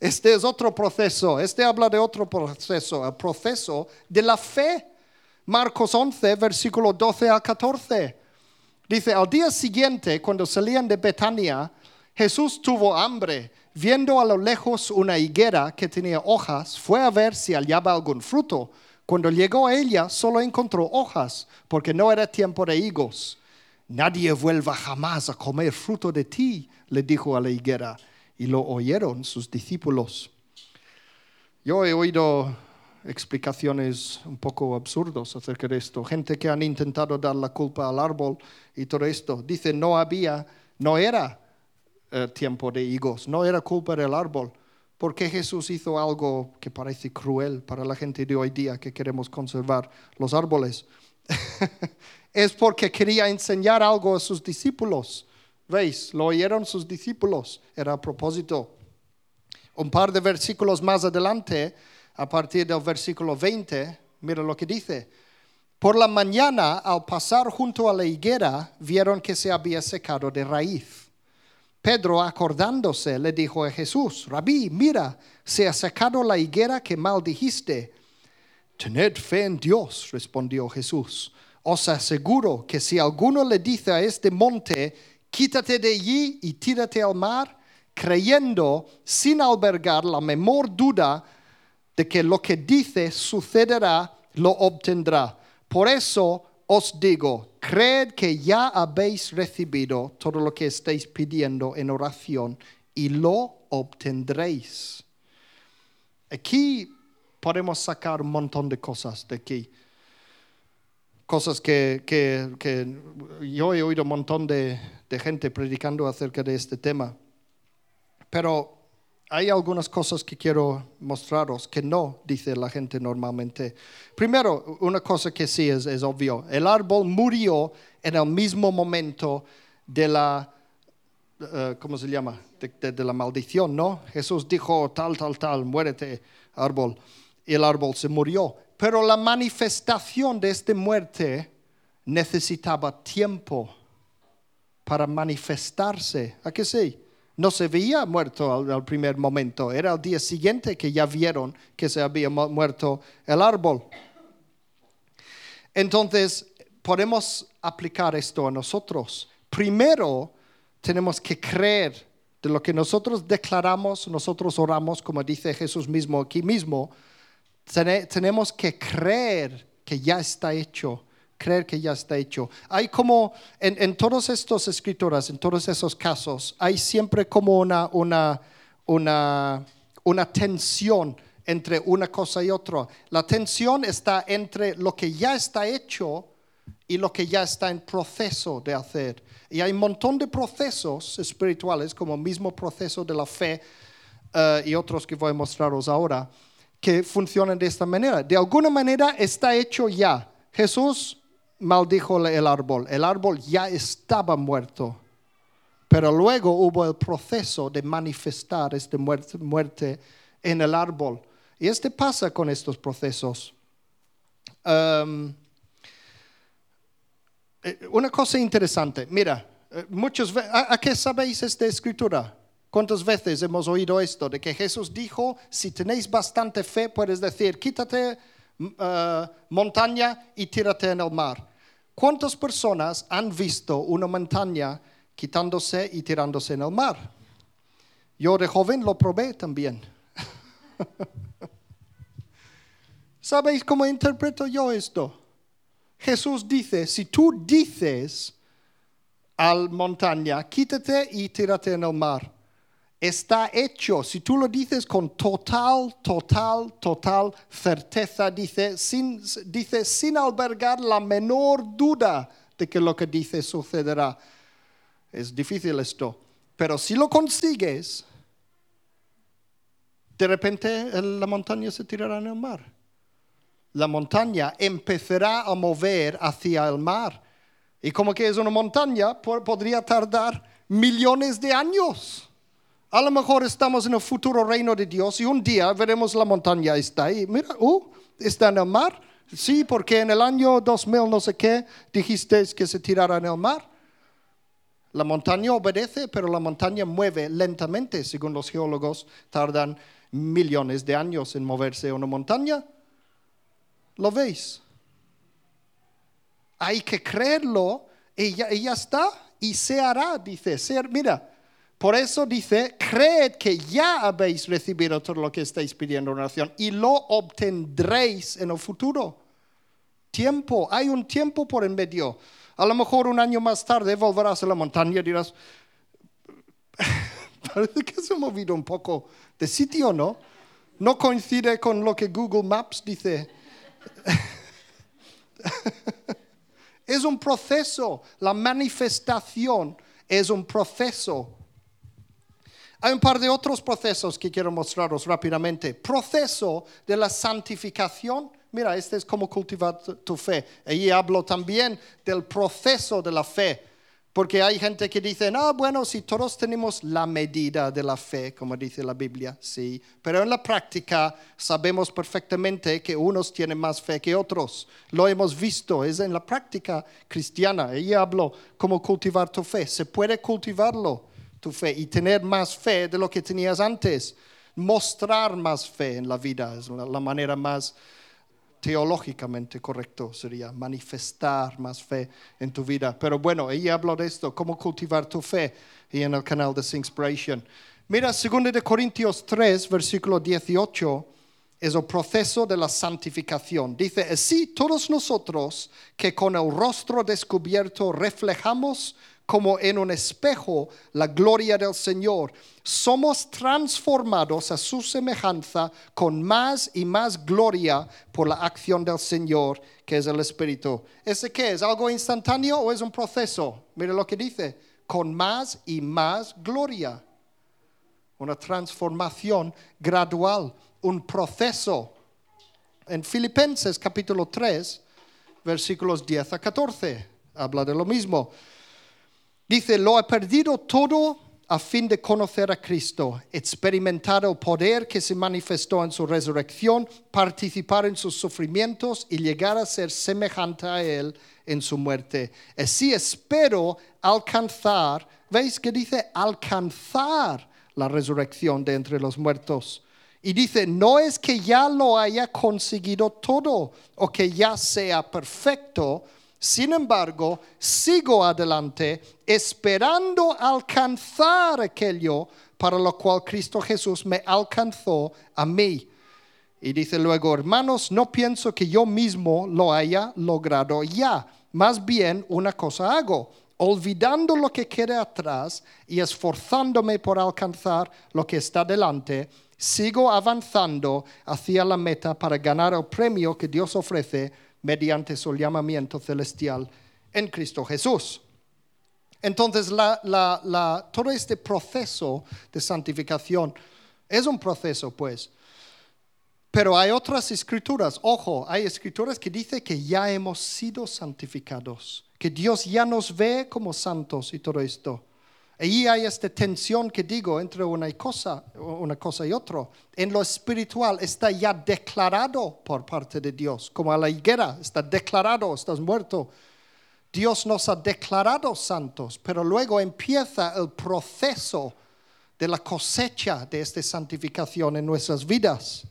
Este es otro proceso, este habla de otro proceso, el proceso de la fe. Marcos 11, versículo 12 a 14. Dice, al día siguiente, cuando salían de Betania, Jesús tuvo hambre. Viendo a lo lejos una higuera que tenía hojas, fue a ver si hallaba algún fruto. Cuando llegó a ella, solo encontró hojas, porque no era tiempo de higos. Nadie vuelva jamás a comer fruto de ti, le dijo a la higuera, y lo oyeron sus discípulos. Yo he oído explicaciones un poco absurdas acerca de esto. Gente que han intentado dar la culpa al árbol y todo esto. Dice, no había, no era eh, tiempo de higos, no era culpa del árbol. ¿Por qué Jesús hizo algo que parece cruel para la gente de hoy día que queremos conservar los árboles? es porque quería enseñar algo a sus discípulos. ¿Veis? Lo oyeron sus discípulos. Era a propósito. Un par de versículos más adelante, a partir del versículo 20, mira lo que dice. Por la mañana, al pasar junto a la higuera, vieron que se había secado de raíz. Pedro, acordándose, le dijo a Jesús, Rabí, mira, se ha secado la higuera que maldijiste. Tened fe en Dios, respondió Jesús. Os aseguro que si alguno le dice a este monte, quítate de allí y tírate al mar, creyendo sin albergar la menor duda de que lo que dice sucederá, lo obtendrá. Por eso os digo, creed que ya habéis recibido todo lo que estáis pidiendo en oración y lo obtendréis. Aquí podemos sacar un montón de cosas de aquí. Cosas que, yo he oído un montón de gente predicando acerca de este tema. Pero hay algunas cosas que quiero mostraros que no dice la gente normalmente. Primero, una cosa que sí es, es obvio. El árbol murió en el mismo momento de la, eh, ¿cómo se llama? De, de, la maldición, ¿no? Jesús dijo tal, tal, tal, muérete, árbol. Y el árbol se murió. Pero la manifestación de esta muerte necesitaba tiempo para manifestarse. ¿A qué sí? No se veía muerto al, primer momento, era el día siguiente que ya vieron que se había muerto el árbol. Entonces, podemos aplicar esto a nosotros. Primero, tenemos que creer de lo que nosotros declaramos, nosotros oramos, como dice Jesús mismo aquí mismo, tenemos que creer que ya está hecho creer que ya está hecho. Hay como, en, en todas estas escrituras, en todos esos casos, hay siempre como una, una, una, una tensión entre una cosa y otra. La tensión está entre lo que ya está hecho y lo que ya está en proceso de hacer. Y hay un montón de procesos espirituales, como el mismo proceso de la fe eh, y otros que voy a mostraros ahora, que funcionan de esta manera. De alguna manera está hecho ya. Jesús maldijo el árbol. El árbol ya estaba muerto. Pero luego hubo el proceso de manifestar esta muerte, en el árbol. Y este pasa con estos procesos. Um, eh, una cosa interesante, mira, eh, muchos, ¿a, qué sabéis esta escritura? ¿Cuántas veces hemos oído esto? De que Jesús dijo, si tenéis bastante fe, puedes decir, quítate uh, montaña y tírate en el mar. ¿Cuántas personas han visto una montaña quitándose y tirándose en el mar. Yo de joven lo probé también. ¿Sabéis cómo interpreto yo esto? Jesús dice, si tú dices al montaña, quítate y tírate en el mar, está hecho. Si tú lo dices con total, total, total certeza, dice sin, dice, sin albergar la menor duda de que lo que dice sucederá. Es difícil esto. Pero si lo consigues, de repente la montaña se tirará en el mar. La montaña empezará a mover hacia el mar. Y como que es una montaña, podría tardar millones de años. A lo mejor estamos en el futuro reino de Dios y un día veremos la montaña está ahí. Mira, uh, está en el mar. Sí, porque en el año 2000 no sé qué dijiste que se tirara en el mar. La montaña obedece, pero la montaña mueve lentamente. Según los geólogos, tardan millones de años en moverse una montaña. ¿Lo veis? Hay que creerlo y ya, está. Y se hará, dice. mira, por eso dice, creed que ya habéis recibido todo lo que estáis pidiendo en oración y lo obtendréis en el futuro. Tiempo, hay un tiempo por en medio. A lo mejor un año más tarde volverás a la montaña y dirás, parece que se ha movido un poco de sitio, ¿no? No coincide con lo que Google Maps dice. es un proceso, la manifestación es un proceso. Hay un par de otros procesos que quiero mostraros rápidamente. Proceso de la santificación Mira, este es como cultivar tu fe. Allí hablo también del proceso de la fe. Porque hay gente que dice, no, bueno, si todos tenemos la medida de la fe, como dice la Biblia, sí, pero en la práctica sabemos perfectamente que unos tienen más fe que otros. Lo hemos visto, es en la práctica cristiana. Allí hablo cómo cultivar tu fe. Se puede cultivarlo, tu fe, y tener más fe de lo que tenías antes. Mostrar más fe en la vida es la manera más teológicamente correcto sería manifestar más fe en tu vida. Pero bueno, ella habló de esto, cómo cultivar tu fe, y en el canal de Inspiration. Mira, 2 de Corintios 3, versículo 18, es el proceso de la santificación. Dice, así todos nosotros que con el rostro descubierto reflejamos como en un espejo la gloria del Señor, somos transformados a su semejanza con más y más gloria por la acción del Señor, que es el Espíritu. ¿Ese qué es? ¿Algo instantáneo o es un proceso? Mire lo que dice, con más y más gloria. Una transformación gradual, un proceso. En Filipenses capítulo 3, versículos 10 a 14, habla de lo mismo. Dice, lo he perdido todo a fin de conocer a Cristo, experimentar el poder que se manifestó en su resurrección, participar en sus sufrimientos y llegar a ser semejante a Él en su muerte. Así espero alcanzar, ¿veis que dice alcanzar la resurrección de entre los muertos? Y dice, no es que ya lo haya conseguido todo o que ya sea perfecto, sin embargo, sigo adelante esperando alcanzar aquello para lo cual Cristo Jesús me alcanzó a mí. Y dice luego, hermanos, no pienso que yo mismo lo haya logrado ya. Más bien una cosa hago, olvidando lo que queda atrás y esforzándome por alcanzar lo que está delante, sigo avanzando hacia la meta para ganar el premio que Dios ofrece mediante su llamamiento celestial en Cristo Jesús. Entonces, todo este proceso de santificación es un proceso, pues. Pero hay otras escrituras, ojo, hay escrituras que dicen que ya hemos sido santificados, que Dios ya nos ve como santos y todo esto. Allí hay esta tensión que digo entre una cosa, una cosa y otra. En lo espiritual está ya declarado por parte de Dios, como a la higuera, está declarado, estás muerto. Dios nos ha declarado santos, pero luego empieza el proceso de la cosecha de esta santificación en nuestras vidas.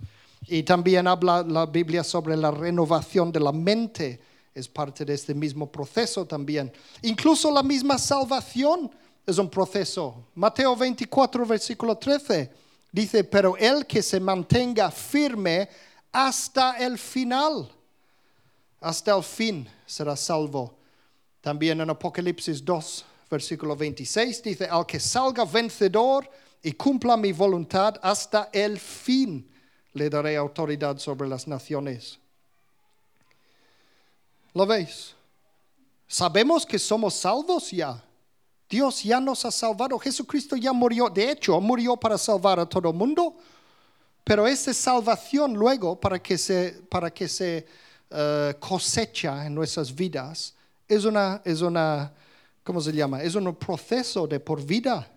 Y también habla la Biblia sobre la renovación de la mente, es parte de este mismo proceso también. Incluso la misma salvación es un proceso. Mateo 24, versículo 13, dice, pero el que se mantenga firme hasta el final, hasta el fin será salvo. También en Apocalipsis 2, versículo 26 dice, al que salga vencedor y cumpla mi voluntad hasta el fin, le daré autoridad sobre las naciones. ¿Lo veis? Sabemos que somos salvos ya. Dios ya nos ha salvado. Jesucristo ya murió. De hecho, murió para salvar a todo el mundo. Pero esa salvación luego, para que se, para que se eh, cosecha en nuestras vidas, es una, es una, ¿cómo se llama? Es un proceso de por vida.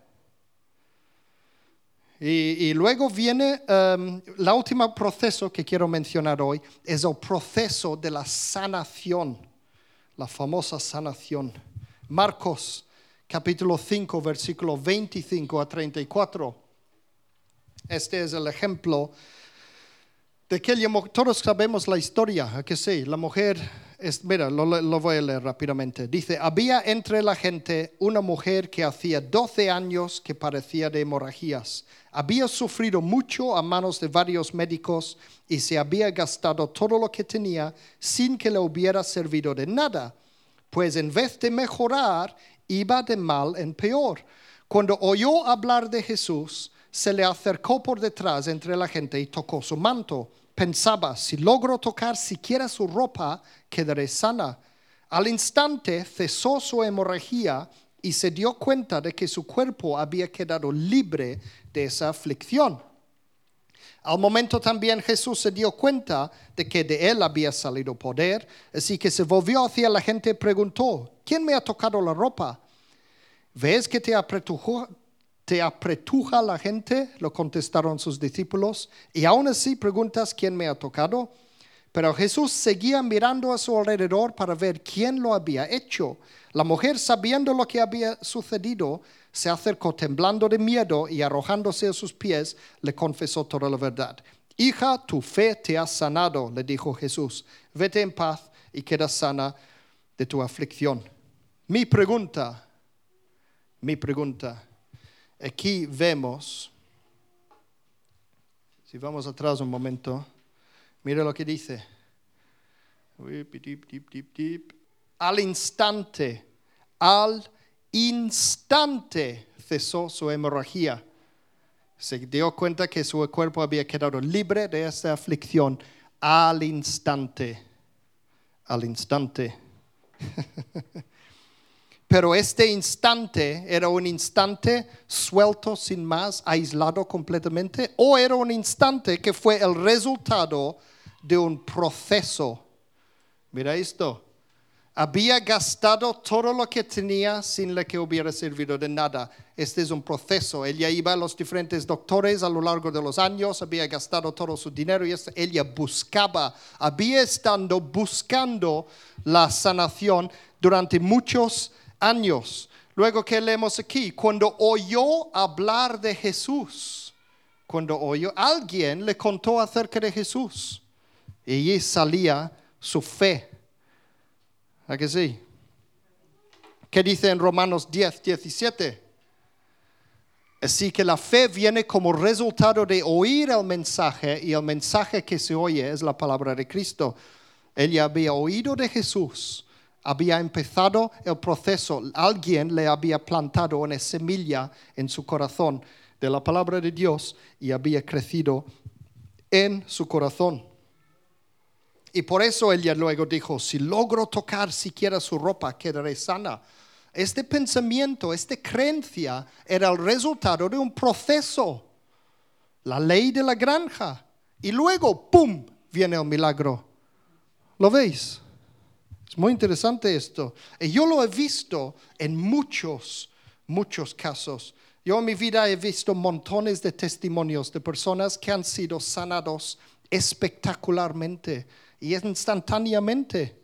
Y, luego viene um, la última proceso que quiero mencionar hoy, es el proceso de la sanación, la famosa sanación. Marcos capítulo 5, versículo 25 a 34. Este es el ejemplo de que todos sabemos la historia, ¿a que sí? La mujer mira, lo, voy a leer rápidamente. Dice, había entre la gente una mujer que hacía 12 años que parecía de hemorragias. Había sufrido mucho a manos de varios médicos y se había gastado todo lo que tenía sin que le hubiera servido de nada, pues en vez de mejorar, iba de mal en peor. Cuando oyó hablar de Jesús, se le acercó por detrás entre la gente y tocó su manto pensaba, si logro tocar siquiera su ropa, quedaré sana. Al instante cesó su hemorragia y se dio cuenta de que su cuerpo había quedado libre de esa aflicción. Al momento también Jesús se dio cuenta de que de él había salido poder, así que se volvió hacia la gente y preguntó, ¿quién me ha tocado la ropa? ¿Ves que te apretujó, ¿Te apretuja la gente? Lo contestaron sus discípulos. Y aún así preguntas quién me ha tocado. Pero Jesús seguía mirando a su alrededor para ver quién lo había hecho. La mujer, sabiendo lo que había sucedido, se acercó temblando de miedo y arrojándose a sus pies, le confesó toda la verdad. Hija, tu fe te ha sanado, le dijo Jesús. Vete en paz y queda sana de tu aflicción. Mi pregunta, mi pregunta Aquí vemos, si vamos atrás un momento, mira lo que dice. Al instante, al instante cesó su hemorragia. Se dio cuenta que su cuerpo había quedado libre de esa aflicción al instante. Al instante. Pero este instante era un instante suelto sin más, aislado completamente, o era un instante que fue el resultado de un proceso. Mira esto. Había gastado todo lo que tenía sin le que hubiera servido de nada. Este es un proceso. Ella iba a los diferentes doctores a lo largo de los años, había gastado todo su dinero y ella buscaba, había estado buscando la sanación durante muchos años. Luego que leemos aquí, cuando oyó hablar de Jesús, cuando oyó, alguien le contó acerca de Jesús y allí salía su fe. ¿A que sí? ¿Qué dice en Romanos 10, 17? Así que la fe viene como resultado de oír el mensaje y el mensaje que se oye es la palabra de Cristo. Ella había oído de Jesús había empezado el proceso, alguien le había plantado una semilla en su corazón de la palabra de Dios y había crecido en su corazón. Y por eso ella luego dijo, si logro tocar siquiera su ropa, quedaré sana. Este pensamiento, esta creencia era el resultado de un proceso, la ley de la granja. Y luego, ¡pum!, viene el milagro. ¿Lo veis? Es muy interesante esto. Y yo lo he visto en muchos, muchos casos. Yo en mi vida he visto montones de testimonios de personas que han sido sanados espectacularmente y instantáneamente.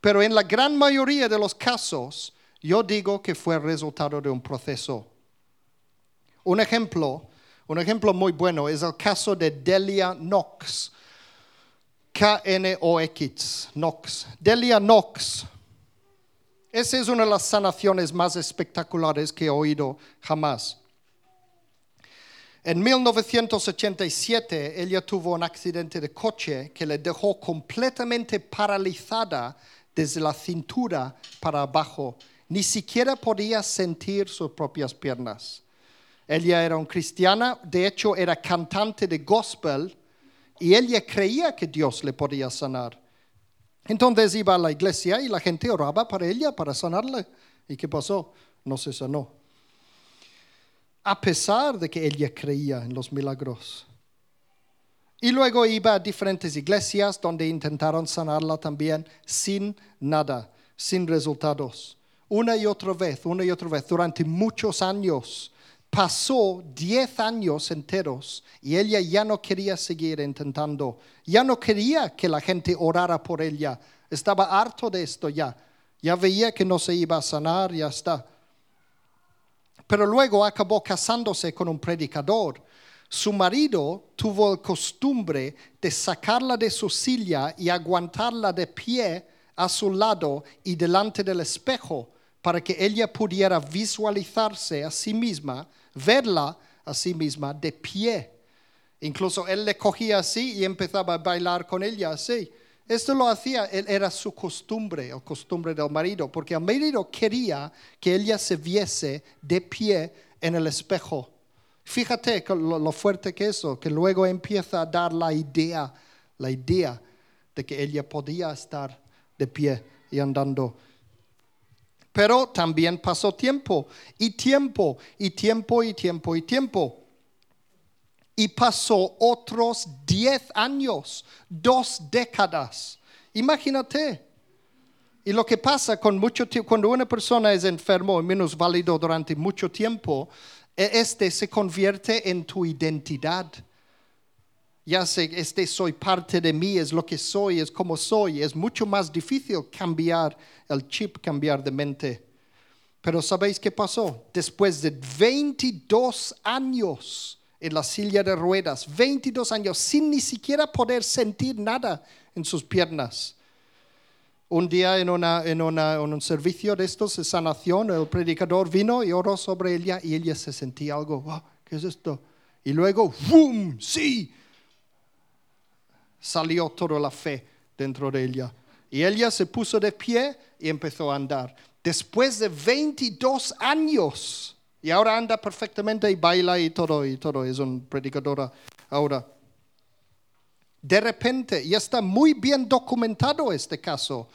Pero en la gran mayoría de los casos, yo digo que fue resultado de un proceso. Un ejemplo, un ejemplo muy bueno es el caso de Delia Knox. K-N-O-X, Knox. Delia Knox Esa es una de las sanaciones más espectaculares que he oído jamás. En 1987 ella tuvo un accidente de coche que le dejó completamente paralizada desde la cintura para abajo. Ni siquiera podía sentir sus propias piernas. Ella era una cristiana, de hecho era cantante de gospel y ella creía que Dios le podía sanar. Entonces iba a la iglesia y la gente oraba para ella, para sanarle. ¿Y qué pasó? No se sanó a pesar de que ella creía en los milagros. Y luego iba a diferentes iglesias donde intentaron sanarla también sin nada, sin resultados. Una y otra vez, una y otra vez, durante muchos años. Pasó diez años enteros y ella ya no quería seguir intentando. Ya no quería que la gente orara por ella. Estaba harto de esto ya. Ya veía que no se iba a sanar, ya está. Pero luego acabó casándose con un predicador. Su marido tuvo la costumbre de sacarla de su silla y aguantarla de pie a su lado y delante del espejo para que ella pudiera visualizarse a sí misma, verla a sí misma de pie. Incluso él le cogía así y empezaba a bailar con ella así. Esto lo hacía, era su costumbre, la costumbre del marido, porque el marido quería que ella se viese de pie en el espejo. Fíjate lo, fuerte que es eso, que luego empieza a dar la idea, la idea de que ella podía estar de pie y andando. Pero también pasó tiempo, y tiempo, y tiempo, y tiempo, y tiempo y pasó otros 10 años, dos décadas. Imagínate. Y lo que pasa con mucho tiempo, cuando una persona es enfermo y válido durante mucho tiempo, e, este se convierte en tu identidad. Ya sé, este soy parte de mí, es lo que soy, es como soy. Es mucho más difícil cambiar el chip, cambiar de mente. Pero ¿sabéis qué pasó? Después de 22 años, en la silla de ruedas, 22 años, sin ni siquiera poder sentir nada en sus piernas. Un día en, en, un servicio de estos de sanación, el predicador vino y oró sobre ella y ella se sentía algo, ¿qué es esto? Y luego, ¡bum! ¡Sí! Salió toda la fe dentro de ella. Y ella se puso de pie y empezó a andar. Después de 22 años, y ahora anda perfectamente y baila y todo, y todo. Es un predicadora ahora. De repente, ya está muy bien documentado este caso.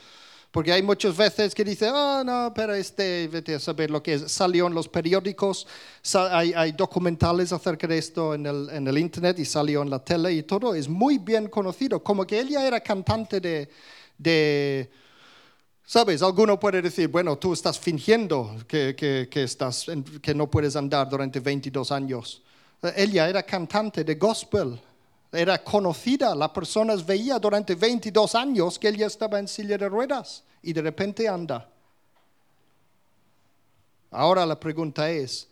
Porque hay muchas veces que dicen, oh, no, pero este, vete a saber lo que es. Salió en los periódicos, hay, documentales acerca de esto en el, en el, internet y salió en la tele y todo. Es muy bien conocido. Como que ella era cantante de, de Sabes, alguno puede decir, bueno, tú estás fingiendo que, que, estás, que no puedes andar durante 22 años. Ella era cantante de gospel, era conocida, las personas veían durante 22 años que ella estaba en silla de ruedas y de repente anda. Ahora la pregunta es,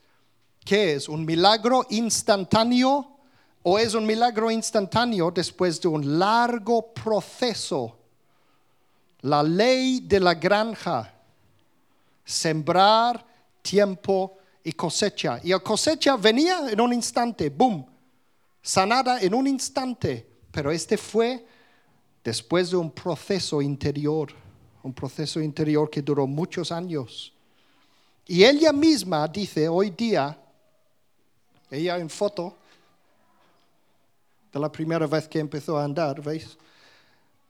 ¿qué es? ¿Un milagro instantáneo o es un milagro instantáneo después de un largo proceso la ley de la granja, sembrar, tiempo y cosecha. Y la cosecha venía en un instante, boom, sanada en un instante, pero este fue después de un proceso interior, un proceso interior que duró muchos años. Y ella misma dice hoy día, ella en foto, de la primera vez que empezó a andar, ¿veis?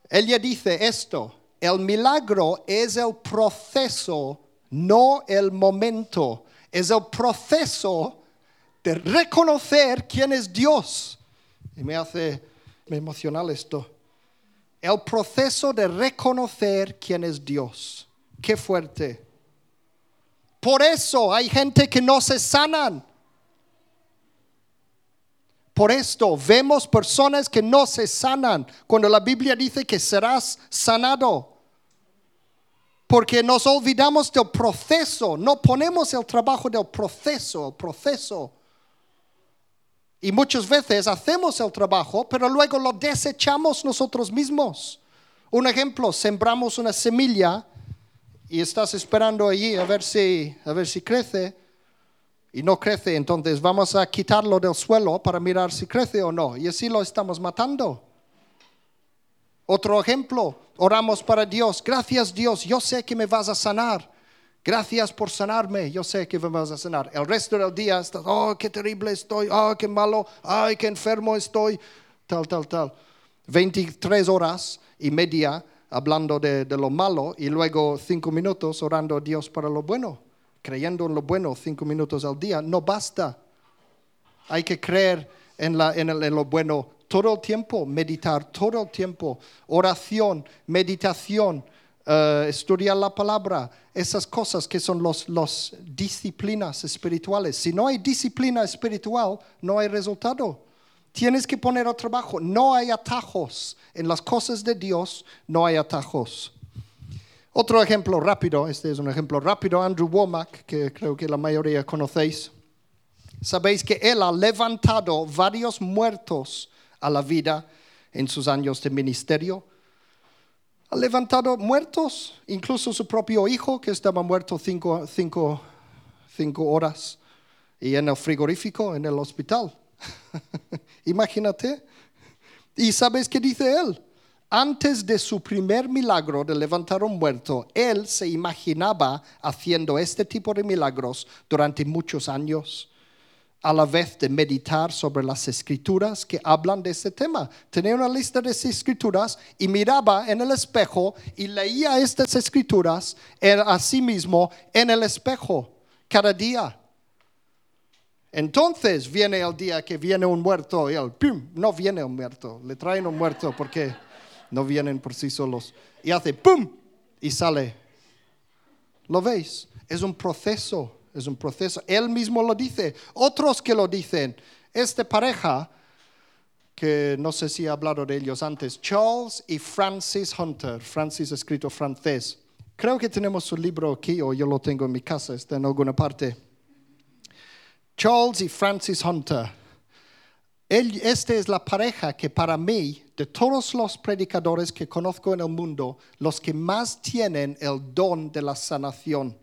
Ella dice esto, el milagro es el proceso, no el momento. Es el proceso de reconocer quién es Dios. Y me hace emocional esto. El proceso de reconocer quién es Dios. Qué fuerte. Por eso hay gente que no se sanan. Por esto vemos personas que no se sanan cuando la Biblia dice que serás sanado. Porque nos olvidamos del proceso, no ponemos el trabajo del proceso, el proceso. Y muchas veces hacemos el trabajo, pero luego lo desechamos nosotros mismos. Un ejemplo, sembramos una semilla y estás esperando allí a ver si, a ver si crece y no crece, entonces vamos a quitarlo del suelo para mirar si crece o no. Y así lo estamos matando. Otro ejemplo, oramos para Dios. Gracias Dios, yo sé que me vas a sanar. Gracias por sanarme, yo sé que me vas a sanar. El resto del día estás, oh, qué terrible estoy, oh, qué malo, ay, qué enfermo estoy, tal, tal, tal. 23 horas y media hablando de, de lo malo y luego cinco minutos orando a Dios para lo bueno creyendo en lo bueno cinco minutos al día, no basta. Hay que creer en, lo bueno todo el tiempo, meditar todo el tiempo, oración, meditación, eh, estudiar la palabra, esas cosas que son las disciplinas espirituales. Si no hay disciplina espiritual, no hay resultado. Tienes que poner a trabajo. No hay atajos. En las cosas de Dios no hay atajos. Otro ejemplo rápido, este es un ejemplo rápido, Andrew Womack, que creo que la mayoría conocéis. Sabéis que él ha levantado varios muertos a la vida en sus años de ministerio. Ha levantado muertos, incluso su propio hijo, que estaba muerto cinco, cinco horas, y en el frigorífico, en el hospital. Imagínate. ¿Y sabéis qué dice él? Antes de su primer milagro de levantar un muerto, él se imaginaba haciendo este tipo de milagros durante muchos años, a la vez de meditar sobre las escrituras que hablan de este tema. Tenía una lista de escrituras y miraba en el espejo y leía estas escrituras a sí mismo en el espejo cada día. Entonces viene el día que viene un muerto y él, ¡pum! No viene un muerto, le traen un muerto porque no vienen por sí solos. Y hace ¡pum! y sale. ¿Lo veis? Es un proceso, es un proceso. Él mismo lo dice, otros que lo dicen. Esta pareja, que no sé si he hablado de ellos antes, Charles y Francis Hunter. Francis escrito francés. Creo que tenemos su libro aquí, o yo lo tengo en mi casa, está en alguna parte. Charles y Francis Hunter. Esta es la pareja que para mí de todos los predicadores que conozco en el mundo, los que más tienen el don de la sanación.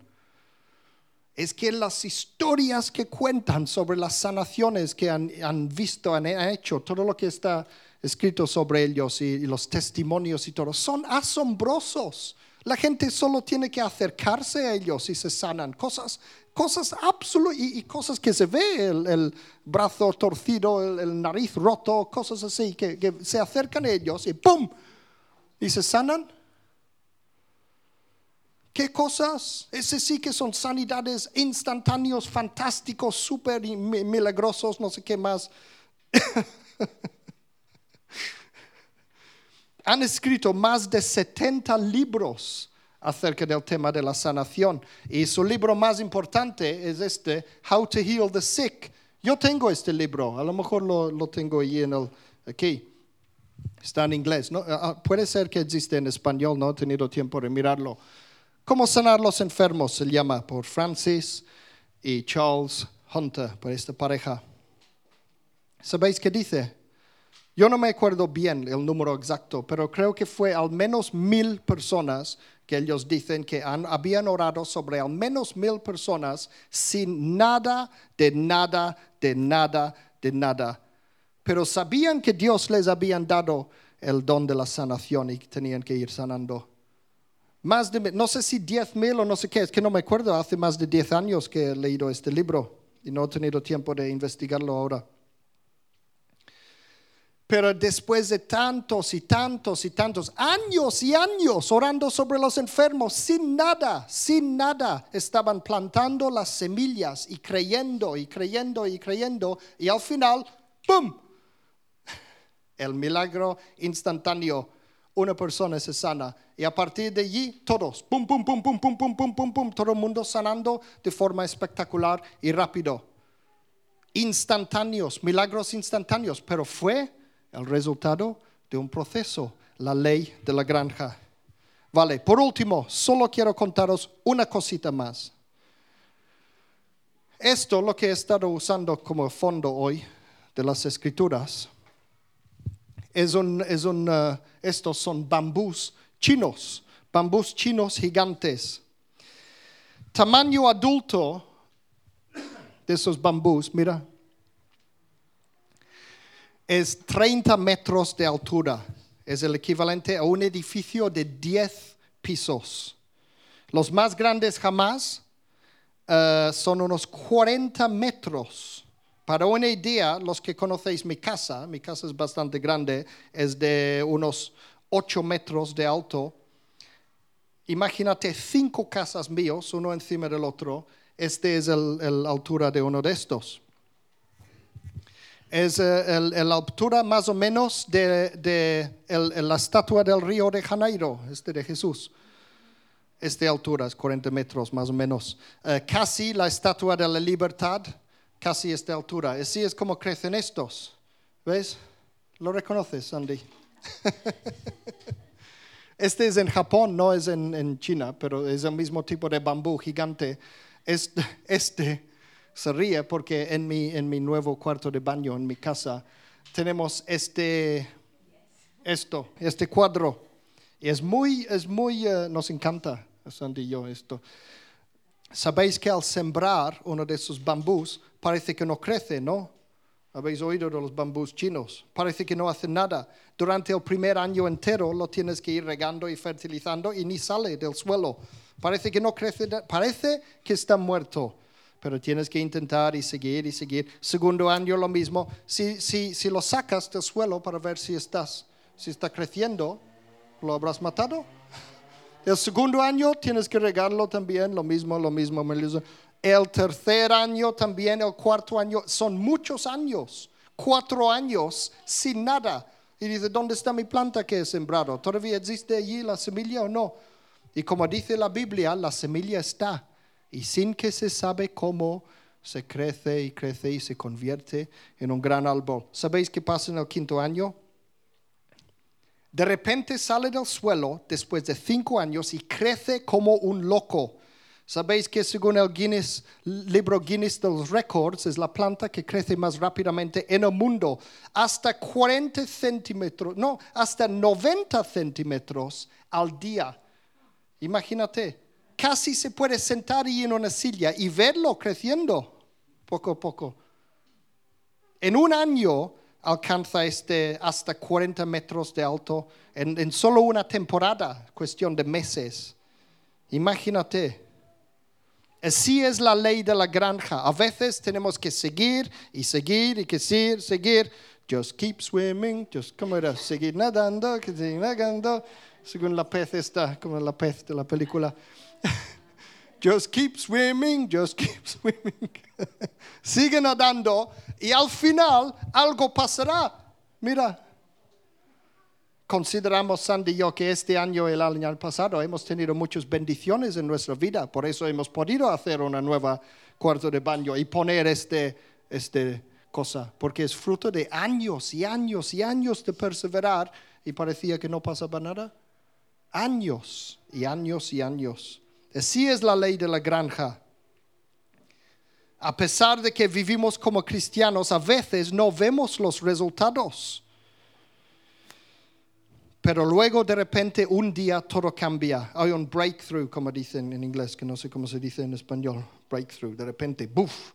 Es que las historias que cuentan sobre las sanaciones que han, visto, han, hecho, todo lo que está escrito sobre ellos y los testimonios y todo, son asombrosos. La gente solo tiene que acercarse a ellos y se sanan. Cosas, cosas absolutas y, cosas que se ve, el, brazo torcido, el, nariz roto, cosas así, que, se acercan a ellos y ¡pum! Y se sanan. ¿Qué cosas? Ese sí que son sanidades instantáneos, fantásticos, súper milagrosos, no sé qué más. han escrito más de 70 libros acerca del tema de la sanación. Y su libro más importante es este, How to Heal the Sick. Yo tengo este libro, a lo mejor lo, tengo ahí en el, aquí. Está en inglés. ¿no? Ah, ah, puede ser que existe en español, no he tenido tiempo de mirarlo. ¿Cómo sanar los enfermos? Se llama por Francis y Charles Hunter, por esta pareja. ¿Sabéis qué dice? Yo no me acuerdo bien el número exacto, pero creo que fue al menos mil personas que ellos dicen que habían orado sobre al menos mil personas sin nada, de nada, de nada, de nada. Pero sabían que Dios les había dado el don de la sanación y tenían que ir sanando. Más de, no sé si diez mil o no sé qué, es que no me acuerdo, hace más de diez años que he leído este libro y no he tenido tiempo de investigarlo ahora. Pero después de tantos y tantos y tantos años y años orando sobre los enfermos, sin nada, sin nada, estaban plantando las semillas y creyendo y creyendo y creyendo. Y al final, ¡pum! El milagro instantáneo. Una persona se sana. Y a partir de allí, todos, pum, pum, pum, pum, pum, pum, pum, pum, pum, todo el mundo sanando de forma espectacular y rápido. Instantáneos, milagros instantáneos. Pero fue el resultado de un proceso, la ley de la granja. Vale, por último, solo quiero contaros una cosita más. Esto, lo que he estado usando como fondo hoy de las escrituras, es un, es un, uh, estos son bambús chinos, bambús chinos gigantes. tamaño adulto de esos bambús, mira, es 30 metros de altura. Es el equivalente a un edificio de 10 pisos. Los más grandes jamás eh, son unos 40 metros. Para una idea, los que conocéis mi casa, mi casa es bastante grande, es de unos 8 metros de alto. Imagínate cinco casas míos, uno encima del otro. Este es la altura de uno de estos. Es eh, la altura más o menos de, la estatua del río de Janeiro, este de Jesús. Esta altura es 40 metros más o menos. Eh, casi la estatua de la libertad, casi esta altura. Así es como crecen estos. ¿Ves? ¿Lo reconoces, Andy? este es en Japón, no es en, China, pero es el mismo tipo de bambú gigante. Este, este se ríe porque en mi, en mi nuevo cuarto de baño, en mi casa, tenemos este, esto, este cuadro. Y es muy, es muy, eh, nos encanta Sandy yo esto. Sabéis que al sembrar uno de esos bambús parece que no crece, ¿no? Habéis oído de los bambús chinos. Parece que no hace nada. Durante el primer año entero lo tienes que ir regando y fertilizando y ni sale del suelo. Parece que no crece, parece que está muerto. Pero tienes que intentar y seguir y seguir. Segundo año lo mismo. Si, si, si lo sacas del suelo para ver si estás, si está creciendo, ¿lo habrás matado? El segundo año tienes que regarlo también, lo mismo, lo mismo. El tercer año también, el cuarto año, son muchos años, cuatro años sin nada. Y dice, ¿dónde está mi planta que he sembrado? ¿Todavía existe allí la semilla o no? Y como dice la Biblia, la semilla está. Y sin que se sabe cómo se crece y crece y se convierte en un gran árbol. ¿Sabéis qué pasa en el quinto año? De repente sale del suelo después de cinco años y crece como un loco. Sabéis que según el Guinness, libro Guinness de los Records es la planta que crece más rápidamente en el mundo. Hasta 40 centímetros, no, hasta 90 centímetros al día. Imagínate, casi se puede sentar ahí en una silla y verlo creciendo poco a poco. En un año alcanza este hasta 40 metros de alto en, solo una temporada, cuestión de meses. Imagínate. Así es la ley de la granja. A veces tenemos que seguir y seguir y que seguir, seguir. Just keep swimming, just, ¿cómo era? Seguir nadando, seguir nadando. Según la pez está, como la pez de la película. Just keep swimming, just keep swimming. Sigue nadando y al final algo pasará. Mira, consideramos Sandy y yo que este año y el año pasado hemos tenido muchas bendiciones en nuestra vida, por eso hemos podido hacer una nueva cuarto de baño y poner este, este cosa, porque es fruto de años y años y años de perseverar y parecía que no pasaba nada. Años y años y años. Así es la ley de la granja. A pesar de que vivimos como cristianos, a veces no vemos los resultados. Pero luego de repente un día todo cambia. Hay un breakthrough, como dicen en inglés, que no sé cómo se dice en español. Breakthrough. De repente, ¡buf!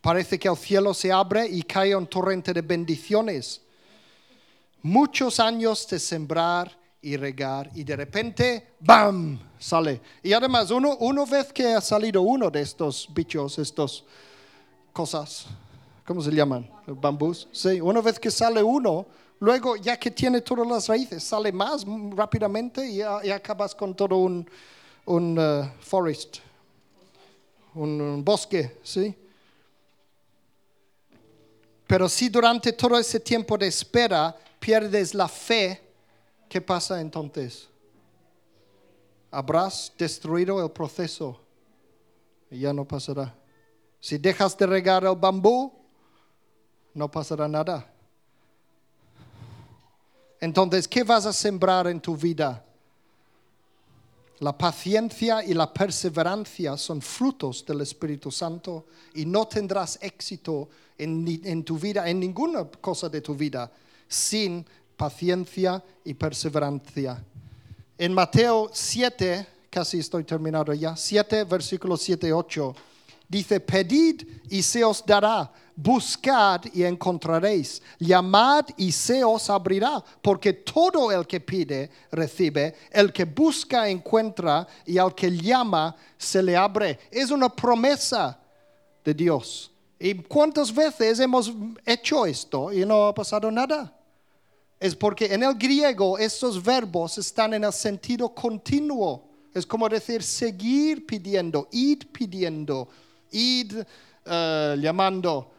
Parece que el cielo se abre y cae un torrente de bendiciones. Muchos años de sembrar y regar y de repente, ¡bam! sale. Y además, uno, uno vez que ha salido uno de estos bichos, estos cosas, ¿cómo se llaman? Bambús. Sí, una vez que sale uno, luego ya que tiene todas las raíces, sale más rápidamente y, acabas con todo un, un uh, forest, un, bosque, ¿sí? Pero si durante todo ese tiempo de espera pierdes la fe, ¿qué pasa entonces? Habrás destruido el proceso y ya no pasará. Si dejas de regar el bambú, no pasará nada. Entonces, ¿qué vas a sembrar en tu vida? La paciencia y la perseverancia son frutos del Espíritu Santo y no tendrás éxito en, en, tu vida, en ninguna cosa de tu vida, sin paciencia y perseverancia. En Mateo 7, casi estoy terminado ya. 7, versículos 7 y 8. Dice, pedid y se os dará, buscad y encontraréis, llamad y se os abrirá, porque todo el que pide recibe, el que busca encuentra y al que llama se le abre. Es una promesa de Dios. ¿Y cuántas veces hemos hecho esto y no ha pasado nada? Es porque en el griego estos verbos están en el sentido continuo. Es como decir seguir pidiendo, ir pidiendo, id eh, llamando,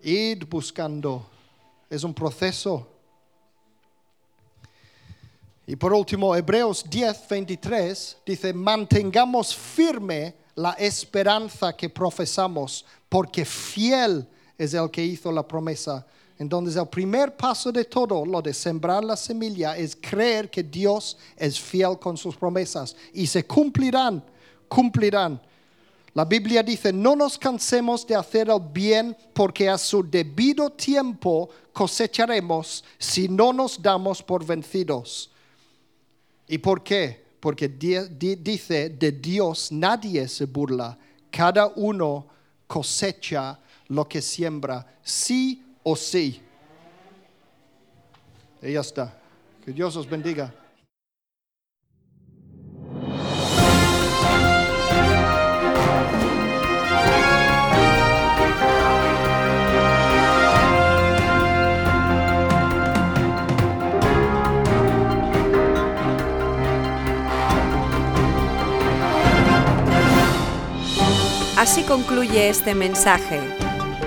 id buscando. Es un proceso. Y por último, Hebreos 10, 23 dice, mantengamos firme la esperanza que profesamos, porque fiel es el que hizo la promesa. Entonces el primer paso de todo, lo de sembrar la semilla, es creer que Dios es fiel con sus promesas y se cumplirán, cumplirán. La Biblia dice, no nos cansemos de hacer el bien porque a su debido tiempo cosecharemos si no nos damos por vencidos. ¿Y por qué? Porque dice, de Dios nadie se burla, cada uno cosecha lo que siembra, sí o sí. Y está. Que Dios os bendiga. Así concluye este mensaje.